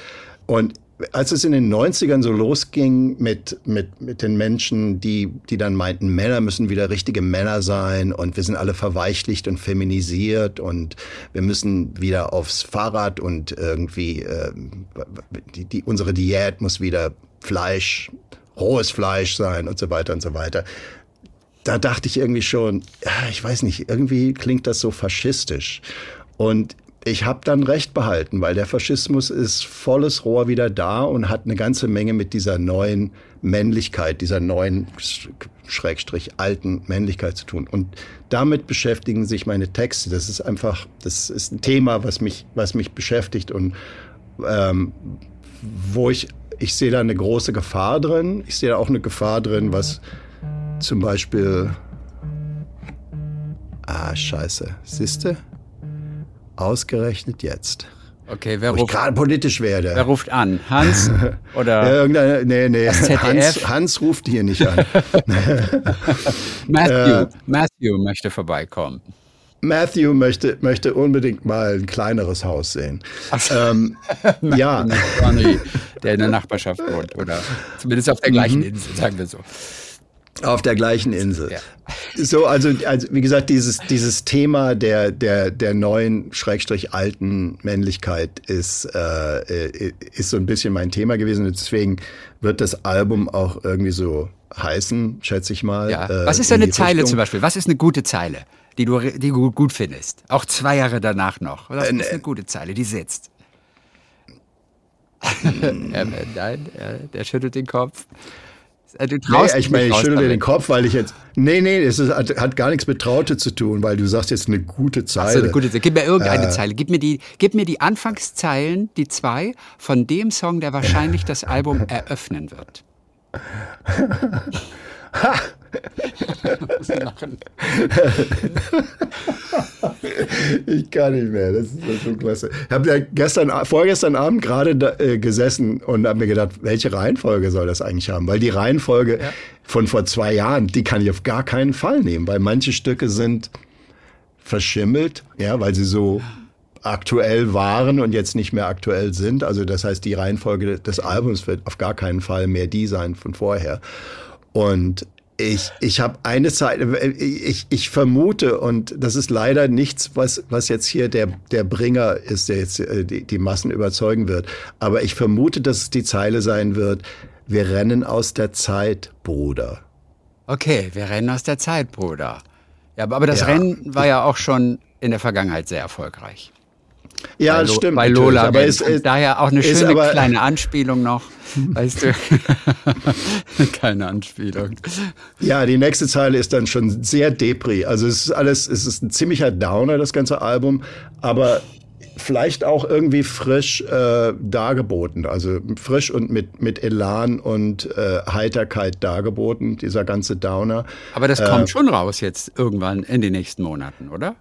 Und als es in den 90ern so losging mit, mit, mit den Menschen, die, die dann meinten, Männer müssen wieder richtige Männer sein und wir sind alle verweichlicht und feminisiert und wir müssen wieder aufs Fahrrad und irgendwie äh, die, die, unsere Diät muss wieder Fleisch, rohes Fleisch sein und so weiter und so weiter. Da dachte ich irgendwie schon, ich weiß nicht, irgendwie klingt das so faschistisch. Und ich habe dann recht behalten, weil der Faschismus ist volles Rohr wieder da und hat eine ganze Menge mit dieser neuen Männlichkeit, dieser neuen Schrägstrich alten Männlichkeit zu tun. Und damit beschäftigen sich meine Texte. Das ist einfach, das ist ein Thema, was mich, was mich beschäftigt und ähm, wo ich, ich sehe da eine große Gefahr drin. Ich sehe da auch eine Gefahr drin, was zum Beispiel, ah, scheiße, siehste? Ausgerechnet jetzt. Okay, wer ruft, gerade politisch werde. Wer ruft an? Hans oder? Ja, nee, nee. Hans, Hans ruft hier nicht an. Matthew, äh, Matthew möchte vorbeikommen. Matthew möchte, möchte unbedingt mal ein kleineres Haus sehen. So. Ähm, ja. Der in der Nachbarschaft wohnt oder zumindest auf der gleichen mhm. Insel, sagen wir so. Auf der gleichen Insel. Ja. So, also, also wie gesagt, dieses, dieses Thema der, der, der neuen, schrägstrich alten Männlichkeit ist, äh, ist so ein bisschen mein Thema gewesen. Und deswegen wird das Album auch irgendwie so heißen, schätze ich mal. Ja. Äh, Was ist eine Zeile Richtung. zum Beispiel? Was ist eine gute Zeile, die du, die du gut findest? Auch zwei Jahre danach noch. Was äh, ist eine gute Zeile, die sitzt? Nein, der schüttelt den Kopf. Äh, du nee, ich meine, ich schüttel dir den Kopf, weil ich jetzt. Nee, nee, es ist, hat, hat, gar nichts mit Traute zu tun, weil du sagst jetzt eine gute Zeile. Ach so, eine gute Zeile. Gib mir irgendeine äh, Zeile. Gib mir, die, gib mir die Anfangszeilen, die zwei, von dem Song, der wahrscheinlich das Album eröffnen wird. Ha! ich kann nicht mehr, das ist, das ist so klasse. Ich habe ja gestern, vorgestern Abend gerade da, äh, gesessen und habe mir gedacht, welche Reihenfolge soll das eigentlich haben? Weil die Reihenfolge ja. von vor zwei Jahren, die kann ich auf gar keinen Fall nehmen, weil manche Stücke sind verschimmelt, ja, weil sie so aktuell waren und jetzt nicht mehr aktuell sind. Also das heißt, die Reihenfolge des Albums wird auf gar keinen Fall mehr die sein von vorher. Und ich, ich habe eine Zeit, ich, ich vermute, und das ist leider nichts, was, was jetzt hier der, der Bringer ist, der jetzt äh, die, die Massen überzeugen wird. Aber ich vermute, dass es die Zeile sein wird, wir rennen aus der Zeit, Bruder. Okay, wir rennen aus der Zeit, Bruder. Ja, aber das ja. Rennen war ja auch schon in der Vergangenheit sehr erfolgreich. Ja, bei, stimmt. Bei Lola. Aber es, ist daher auch eine schöne aber, kleine Anspielung noch. Weißt du? Keine Anspielung. Ja, die nächste Zeile ist dann schon sehr Depri. Also es ist alles, es ist ein ziemlicher Downer, das ganze Album, aber vielleicht auch irgendwie frisch äh, dargeboten. Also frisch und mit, mit Elan und äh, Heiterkeit dargeboten, dieser ganze Downer. Aber das kommt äh, schon raus jetzt irgendwann in den nächsten Monaten, oder?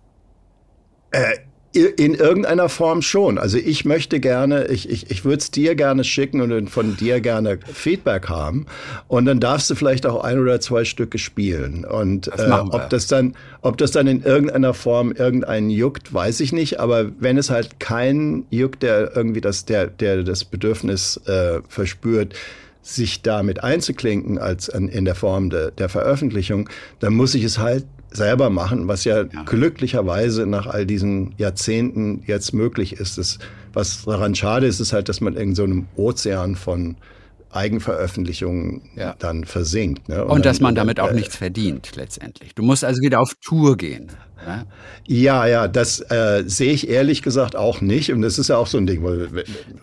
Äh, in irgendeiner Form schon. Also ich möchte gerne, ich, ich, ich würde es dir gerne schicken und von dir gerne Feedback haben. Und dann darfst du vielleicht auch ein oder zwei Stücke spielen. Und äh, ob das dann, ob das dann in irgendeiner Form irgendeinen juckt, weiß ich nicht. Aber wenn es halt keinen juckt, der irgendwie das, der, der das Bedürfnis äh, verspürt, sich damit einzuklinken als in der Form de, der Veröffentlichung, dann muss ich es halt selber machen, was ja, ja, glücklicherweise nach all diesen Jahrzehnten jetzt möglich ist. Das, was daran schade ist, ist halt, dass man in so einem Ozean von Eigenveröffentlichungen ja. dann versinkt. Ne? Und, Und dass man damit auch äh, nichts verdient letztendlich. Du musst also wieder auf Tour gehen. Ne? Ja, ja, das äh, sehe ich ehrlich gesagt auch nicht. Und das ist ja auch so ein Ding, weil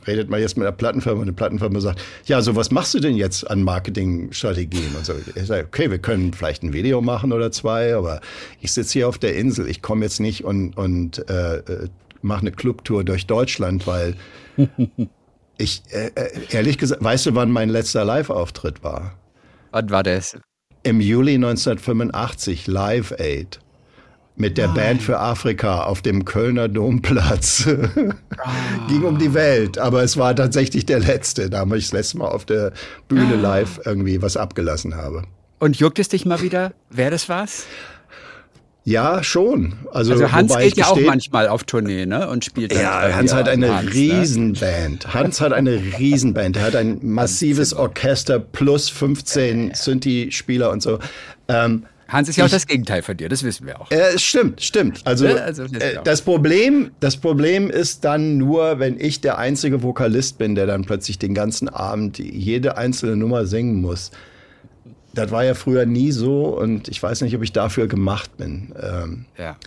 redet man jetzt mit einer Plattenfirma und eine Plattenfirma sagt, ja, so was machst du denn jetzt an Marketingstrategien? Und so, ich sage, okay, wir können vielleicht ein Video machen oder zwei, aber ich sitze hier auf der Insel, ich komme jetzt nicht und, und äh, äh mache eine Clubtour durch Deutschland, weil ich, äh, äh, ehrlich gesagt, weißt du, wann mein letzter Live-Auftritt war? Wann war das? Im Juli 1985, Live Aid. mit der Nein. Band für Afrika auf dem Kölner Domplatz. ah. Ging um die Welt, aber es war tatsächlich der letzte, da ich das letzte Mal auf der Bühne ah. live irgendwie was abgelassen habe. Und juckt es dich mal wieder, wer das war's? Ja, schon. Also, also Hans geht ja auch manchmal auf Tournee ne? und spielt dann Ja, Hans hat eine Hans, ne? Riesenband. Ne? Hans hat eine Riesenband. Er hat ein massives Orchester plus 15 Synthi-Spieler und so. Ähm, Hans ist ja auch das Gegenteil von dir, das wissen wir auch. Äh, stimmt, stimmt. Also, also äh, das, Problem, das Problem ist dann nur, wenn ich der einzige Vokalist bin, der dann plötzlich den ganzen Abend jede einzelne Nummer singen muss. Das war ja früher nie so und ich weiß nicht, ob ich dafür gemacht bin. Ähm, ja.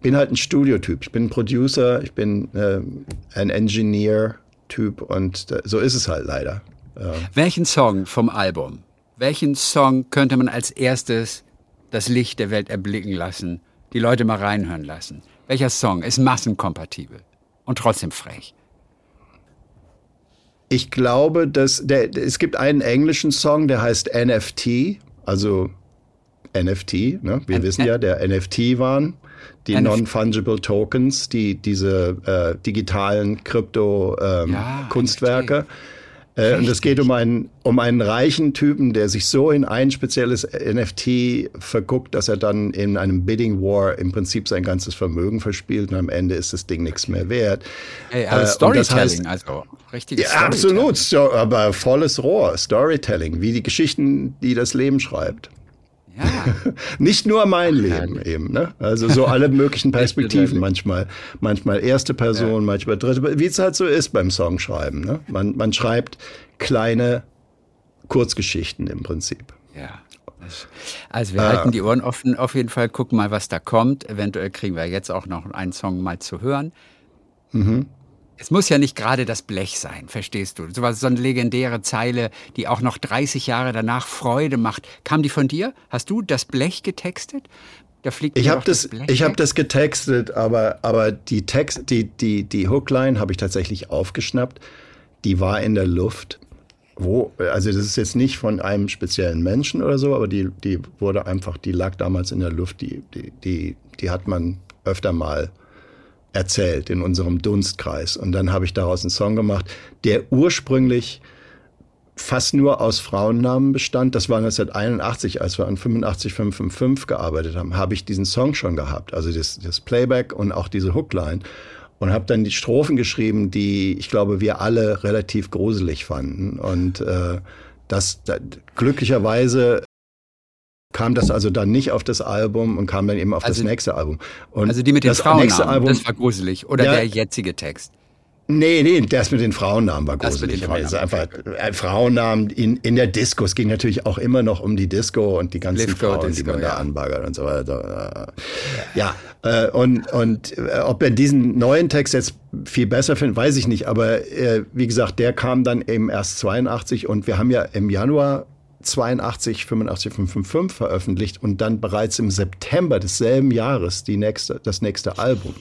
Bin halt ein Studiotyp. Ich bin ein Producer, ich bin äh, ein Engineer-Typ und so ist es halt leider. Ja. Welchen Song vom Album? Welchen Song könnte man als erstes das Licht der Welt erblicken lassen, die Leute mal reinhören lassen. Welcher Song ist massenkompatibel und trotzdem frech? Ich glaube, dass der, es gibt einen englischen Song, der heißt NFT, also NFT. Ne? Wir N wissen ja, der NFT waren die Non-Fungible Tokens, die diese äh, digitalen Krypto-Kunstwerke. Ähm, ja, äh, und es geht um einen, um einen reichen Typen, der sich so in ein spezielles NFT verguckt, dass er dann in einem Bidding War im Prinzip sein ganzes Vermögen verspielt und am Ende ist das Ding nichts mehr wert. Hey, aber äh, Storytelling, das heißt, also richtig. Ja, absolut, so, aber volles Rohr, Storytelling, wie die Geschichten, die das Leben schreibt. Ja. Nicht nur mein Leben eben, ne? Also so alle möglichen Perspektiven manchmal. Manchmal erste Person, ja. manchmal dritte, wie es halt so ist beim Songschreiben, ne? Man, man schreibt kleine Kurzgeschichten im Prinzip. Ja. Also wir ah. halten die Ohren offen, auf jeden Fall gucken mal, was da kommt. Eventuell kriegen wir jetzt auch noch einen Song mal zu hören. Mhm. Es muss ja nicht gerade das Blech sein, verstehst du? So, was, so eine legendäre Zeile, die auch noch 30 Jahre danach Freude macht. Kam die von dir? Hast du das Blech getextet? Da fliegt ich habe das, das ich habe das getextet, aber aber die Text, die die die Hookline habe ich tatsächlich aufgeschnappt. Die war in der Luft. Wo, also das ist jetzt nicht von einem speziellen Menschen oder so, aber die die wurde einfach, die lag damals in der Luft. Die die die, die hat man öfter mal erzählt in unserem Dunstkreis. Und dann habe ich daraus einen Song gemacht, der ursprünglich fast nur aus Frauennamen bestand. Das war 1981, als wir an 85555 gearbeitet haben, habe ich diesen Song schon gehabt. Also das, das Playback und auch diese Hookline. Und habe dann die Strophen geschrieben, die ich glaube, wir alle relativ gruselig fanden. Und äh, das, das glücklicherweise kam das also dann nicht auf das Album und kam dann eben auf also, das nächste Album. Und also die mit den Frauennamen, Album, das war gruselig. Oder ja, der jetzige Text? Nee, nee, das mit den Frauennamen war gruselig. Das also einfach ein Frauennamen in, in der Disco. Es ging natürlich auch immer noch um die Disco und die ganzen Live Frauen, Disco, die man ja. da anbaggert und so weiter. Ja, äh, und, und äh, ob er diesen neuen Text jetzt viel besser findet, weiß ich nicht. Aber äh, wie gesagt, der kam dann eben erst 82 und wir haben ja im Januar 82, 85, 555 veröffentlicht und dann bereits im September desselben Jahres die nächste, das nächste Album.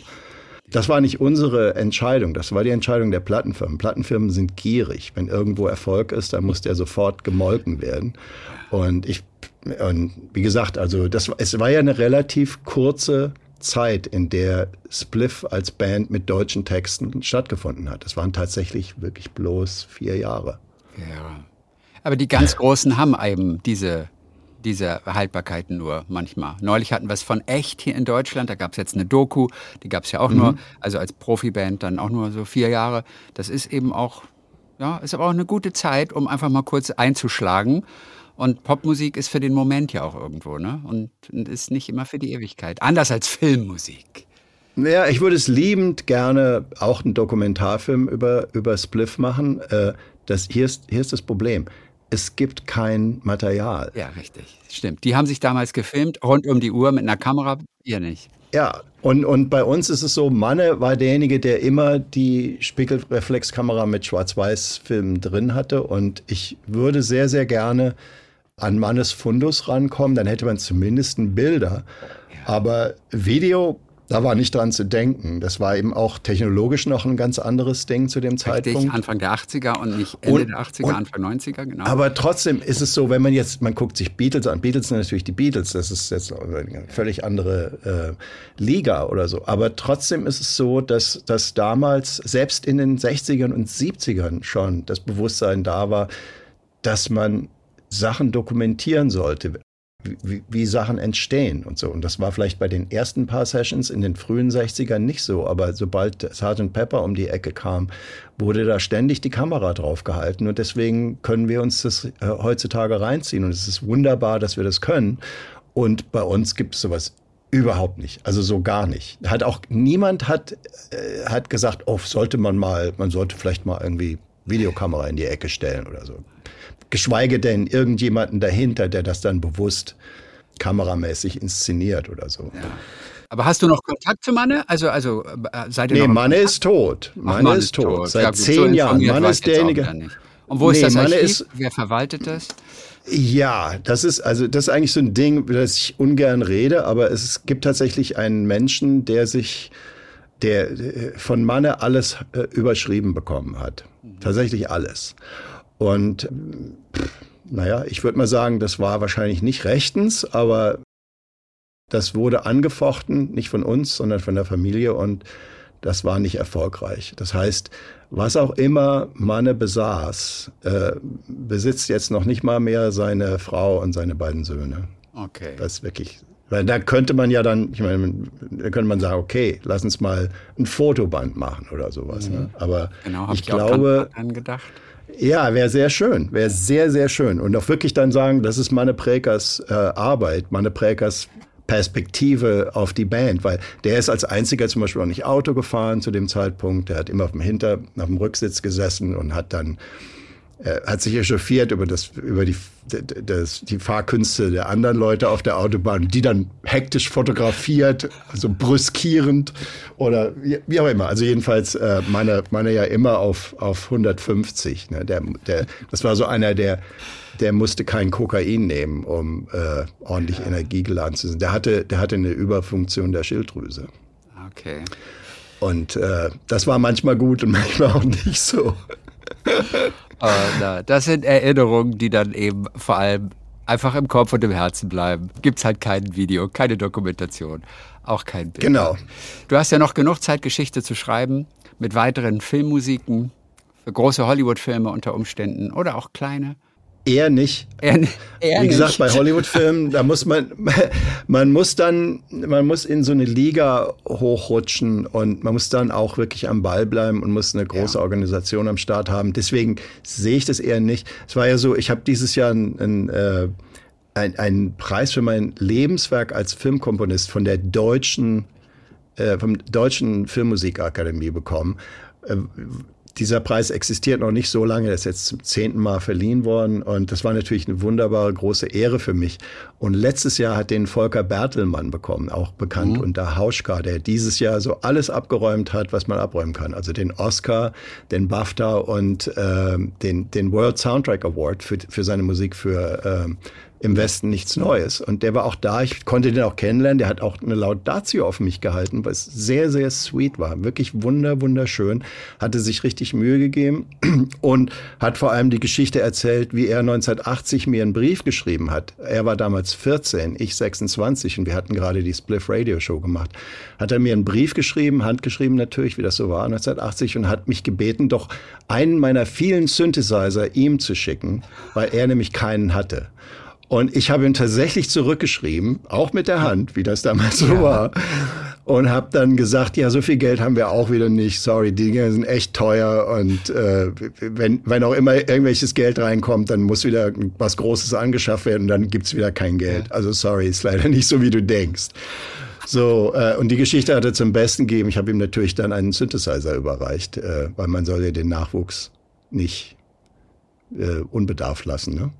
Das war nicht unsere Entscheidung, das war die Entscheidung der Plattenfirmen. Plattenfirmen sind gierig. Wenn irgendwo Erfolg ist, dann muss der sofort gemolken werden. Und ich, und wie gesagt, also das, es war ja eine relativ kurze Zeit, in der Spliff als Band mit deutschen Texten stattgefunden hat. Das waren tatsächlich wirklich bloß vier Jahre. Ja. Aber die ganz Großen haben eben diese, diese Haltbarkeiten nur manchmal. Neulich hatten wir es von Echt hier in Deutschland, da gab es jetzt eine Doku, die gab es ja auch mhm. nur, also als Profiband dann auch nur so vier Jahre. Das ist eben auch, ja, ist aber auch eine gute Zeit, um einfach mal kurz einzuschlagen. Und Popmusik ist für den Moment ja auch irgendwo, ne? Und, und ist nicht immer für die Ewigkeit. Anders als Filmmusik. Ja, ich würde es liebend gerne auch einen Dokumentarfilm über, über Spliff machen. Äh, das, hier, ist, hier ist das Problem es gibt kein Material. Ja, richtig. Stimmt. Die haben sich damals gefilmt, rund um die Uhr mit einer Kamera, ihr nicht. Ja, und, und bei uns ist es so, Manne war derjenige, der immer die Spiegelreflexkamera mit Schwarz-Weiß-Filmen drin hatte. Und ich würde sehr, sehr gerne an Mannes Fundus rankommen, dann hätte man zumindest Bilder. Ja. Aber Video Da war nicht dran zu denken. Das war eben auch technologisch noch ein ganz anderes Ding zu dem Richtig, Zeitpunkt. Anfang der 80er und nicht Ende und, der 80er, und, Anfang 90er, genau. Aber trotzdem ist es so, wenn man jetzt, man guckt sich Beatles an. Beatles sind natürlich die Beatles, das ist jetzt eine völlig andere äh, Liga oder so. Aber trotzdem ist es so, dass, dass damals, selbst in den 60ern und 70ern schon, das Bewusstsein da war, dass man Sachen dokumentieren sollte wie, wie Sachen entstehen und so. Und das war vielleicht bei den ersten paar Sessions in den frühen 60ern nicht so, aber sobald Sgt. Pepper um die Ecke kam, wurde da ständig die Kamera drauf gehalten und deswegen können wir uns das äh, heutzutage reinziehen und es ist wunderbar, dass wir das können. Und bei uns gibt es sowas Überhaupt nicht, also so gar nicht. Hat auch niemand hat äh, hat gesagt, oh, sollte man mal, man sollte vielleicht mal irgendwie Videokamera in die Ecke stellen oder so geschweige denn irgendjemanden dahinter, der das dann bewusst kameramäßig inszeniert oder so. Ja. Aber hast du noch Kontakt zu Manne? Also, also äh, seid ihr Nee, Manne ist tot. Manne, Manne ist tot. tot. Seit ja, zehn so Jahren. Manne ist derjenige. Und wo ist nee, das Archiv? Ist, Wer verwaltet das? Ja, das ist also das ist eigentlich so ein Ding, über das ich ungern rede, aber es gibt tatsächlich einen Menschen, der sich der äh, von Manne alles äh, überschrieben bekommen hat. Mhm. Tatsächlich alles. Und naja, ich würde mal sagen, das war wahrscheinlich nicht rechtens, aber das wurde angefochten, nicht von uns, sondern von der Familie und das war nicht erfolgreich. Das heißt, was auch immer Manne besaß, äh, besitzt jetzt noch nicht mal mehr seine Frau und seine beiden Söhne. Okay. Das ist wirklich, weil da könnte man ja dann, ich meine, da könnte man sagen, okay, lass uns mal ein Fotoband machen oder sowas. Mhm. Ne? Aber genau, ich, ich glaube, gedacht. Ja, wäre sehr schön, wäre sehr, sehr schön. Und auch wirklich dann sagen, das ist Manne Präkers äh, Arbeit, Manne Präkers Perspektive auf die Band, weil der ist als einziger zum Beispiel auch nicht Auto gefahren zu dem Zeitpunkt. Der hat immer auf dem Hinter, auf dem Rücksitz gesessen und hat dann hat sich echauffiert über, das, über die, das, die Fahrkünste der anderen Leute auf der Autobahn, die dann hektisch fotografiert, also brüskierend oder wie auch immer. Also jedenfalls äh, meine, meine ja immer auf, auf 150. Ne? Der, der, das war so einer, der, der musste kein Kokain nehmen, um äh, ordentlich ja. Energie geladen zu sein. Der hatte, der hatte eine Überfunktion der Schilddrüse. Okay. Und äh, das war manchmal gut und manchmal auch nicht so. Und, das sind Erinnerungen, die dann eben vor allem einfach im Kopf und im Herzen bleiben. Gibt es halt kein Video, keine Dokumentation, auch kein Bild. Genau. Du hast ja noch genug Zeit, Geschichte zu schreiben mit weiteren Filmmusiken für große Hollywood-Filme unter Umständen oder auch kleine. Eher nicht. Eher, eher Wie gesagt, nicht. bei Hollywood-Filmen, da muss man, man muss dann, man muss in so eine Liga hochrutschen und man muss dann auch wirklich am Ball bleiben und muss eine große ja. Organisation am Start haben. Deswegen sehe ich das eher nicht. Es war ja so, ich habe dieses Jahr ein, ein äh, einen Preis für mein Lebenswerk als Filmkomponist von der deutschen, äh, vom deutschen Filmmusikakademie bekommen. Äh, dieser Preis existiert noch nicht so lange, er ist jetzt zum zehnten Mal verliehen worden und das war natürlich eine wunderbare große Ehre für mich. Und letztes Jahr hat den Volker Bertelmann bekommen, auch bekannt mhm. unter Hauschka, der dieses Jahr so alles abgeräumt hat, was man abräumen kann. Also den Oscar, den BAFTA und äh, den, den World Soundtrack Award für, für seine Musik für äh, im Westen nichts Neues. Und der war auch da. Ich konnte den auch kennenlernen. Der hat auch eine Laudatio auf mich gehalten, was sehr, sehr sweet war. Wirklich wunder, wunderschön. Hatte sich richtig Mühe gegeben und hat vor allem die Geschichte erzählt, wie er 1980 mir einen Brief geschrieben hat. Er war damals 14, ich 26 und wir hatten gerade die Spliff Radio Show gemacht. Hat er mir einen Brief geschrieben, handgeschrieben natürlich, wie das so war 1980 und hat mich gebeten, doch einen meiner vielen Synthesizer ihm zu schicken, weil er nämlich keinen hatte. Und ich habe ihn tatsächlich zurückgeschrieben, auch mit der Hand, wie das damals so ja. war. Und habe dann gesagt, ja, so viel Geld haben wir auch wieder nicht. Sorry, die Dinge sind echt teuer. Und äh, wenn, wenn auch immer irgendwelches Geld reinkommt, dann muss wieder was Großes angeschafft werden und dann gibt's wieder kein Geld. Also sorry, ist leider nicht so, wie du denkst. So, äh, und die Geschichte hat er zum Besten gegeben. Ich habe ihm natürlich dann einen Synthesizer überreicht, äh, weil man soll ja den Nachwuchs nicht äh, unbedarft lassen. Ne?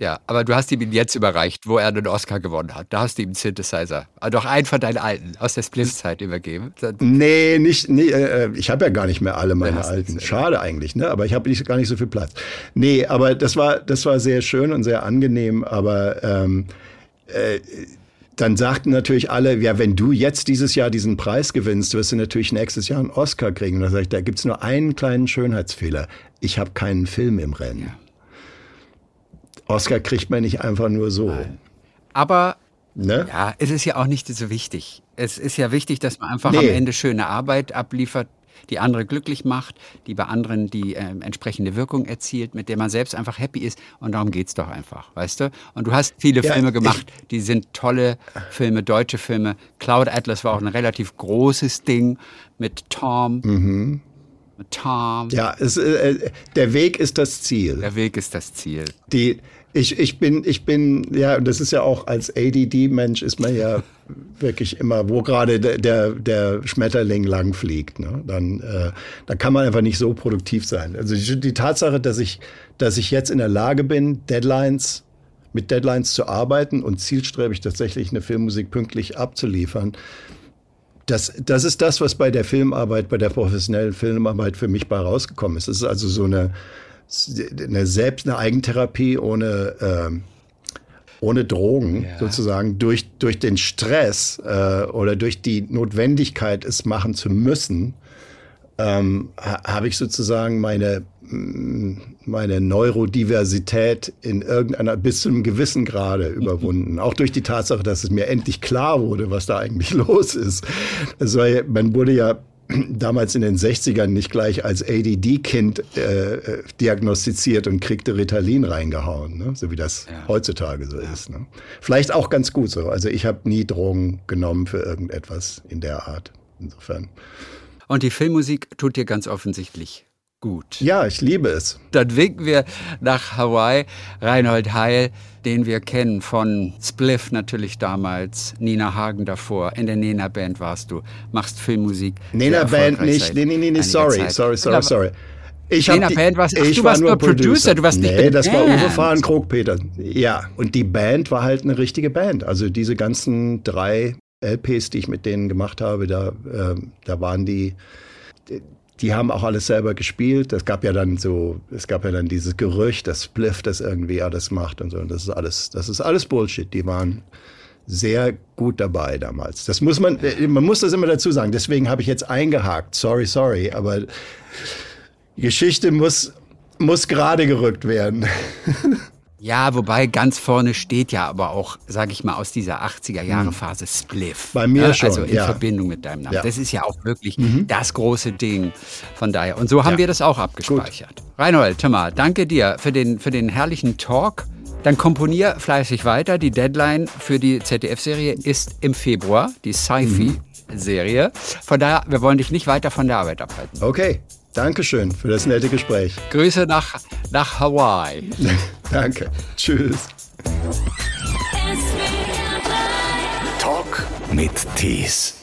Ja, aber du hast ihm ihn jetzt überreicht, wo er den Oscar gewonnen hat. Da hast du ihm einen Synthesizer. Also doch einen von deinen alten aus der Spliff-Zeit übergeben. Nee, nicht, nee, äh, ich habe ja gar nicht mehr alle meine alten. Schade eigentlich, ne? Aber ich habe gar nicht so viel Platz. Nee, aber das war, das war sehr schön und sehr angenehm, aber ähm, äh, dann sagten natürlich alle, ja, wenn du jetzt dieses Jahr diesen Preis gewinnst, wirst du natürlich nächstes Jahr einen Oscar kriegen. Und da sage ich, da gibt's nur einen kleinen Schönheitsfehler. Ich habe keinen Film im Rennen. Ja. Oscar kriegt man nicht einfach nur so. Nein. Aber ne? ja, es ist ja auch nicht so wichtig. Es ist ja wichtig, dass man einfach nee. am Ende schöne Arbeit abliefert, die andere glücklich macht, die bei anderen die äh, entsprechende Wirkung erzielt, mit der man selbst einfach happy ist. Und darum geht es doch einfach, weißt du? Und du hast viele ja, Filme gemacht, die sind tolle Filme, deutsche Filme. Cloud Atlas war auch ein relativ großes Ding mit Tom. Mhm. Mit Tom. Ja, es, äh, der Weg ist das Ziel. Der Weg ist das Ziel. Die, ich, ich bin, ich bin, ja, und das ist ja auch als ADD-Mensch ist man ja wirklich immer, wo gerade der, der, der Schmetterling lang fliegt, ne? dann, äh, dann kann man einfach nicht so produktiv sein. Also die, die Tatsache, dass ich, dass ich jetzt in der Lage bin, Deadlines mit Deadlines zu arbeiten und zielstrebig tatsächlich eine Filmmusik pünktlich abzuliefern, das, das ist das, was bei der Filmarbeit, bei der professionellen Filmarbeit für mich bei rausgekommen ist. Es ist also so eine, eine selbst eine Eigentherapie ohne ähm, ohne Drogen ja. sozusagen durch durch den Stress äh, oder durch die Notwendigkeit es machen zu müssen ähm, ha, habe ich sozusagen meine mm, meine Neurodiversität in irgendeiner bis zu einem gewissen Grade überwunden. Auch durch die Tatsache, dass es mir endlich klar wurde, was da eigentlich los ist. War, man wurde ja damals in den 60ern nicht gleich als ADD-Kind äh, diagnostiziert und kriegte Ritalin reingehauen, ne? so wie das ja. heutzutage so ja. ist. Ne? Vielleicht auch ganz gut so. Also ich habe nie Drogen genommen für irgendetwas in der Art. Insofern. Und die Filmmusik tut dir ganz offensichtlich gut. Ja, ich liebe es. Dann winken wir nach Hawaii. Reinhold Heil, den wir kennen von Spliff natürlich damals, Nina Hagen davor. In der Nena Band warst du, machst Filmmusik. Nena Band nicht, nee, nee, nee, nee sorry, sorry, sorry, sorry. Ich Nena die, Band warst, ach, ich du warst nur Producer. Producer, du warst nicht Nee, das Band. war Uwe Fahren Krogpeter. Ja, und die Band war halt eine richtige Band. Also diese ganzen drei LPs, die ich mit denen gemacht habe, da, äh, da waren die die haben auch alles selber gespielt. Es gab ja dann so, es gab ja dann dieses Gerücht, dass Spliff das irgendwie alles macht und so. Und das ist alles, das ist alles Bullshit. Die waren sehr gut dabei damals. Das muss man, man muss das immer dazu sagen. Deswegen habe ich jetzt eingehakt. Sorry, sorry, aber Geschichte muss, muss gerade gerückt werden. Ja, wobei ganz vorne steht ja aber auch, sage ich mal, aus dieser 80er-Jahre-Phase hm. Spliff. Bei mir ne? schon. Also in ja. Verbindung mit deinem Namen. Ja. Das ist ja auch wirklich mhm. das große Ding. Von daher. Und so haben ja. wir das auch abgespeichert. Gut. Reinhold, Timmer, danke dir für den, für den herrlichen Talk. Dann komponier fleißig weiter. Die Deadline für die ZDF-Serie ist im Februar, die Sci-Fi-Serie. Von daher, wir wollen dich nicht weiter von der Arbeit abhalten. Okay. Dankeschön für das nette Gespräch. Grüße nach, nach Hawaii. Danke. Tschüss. Talk mit Tees.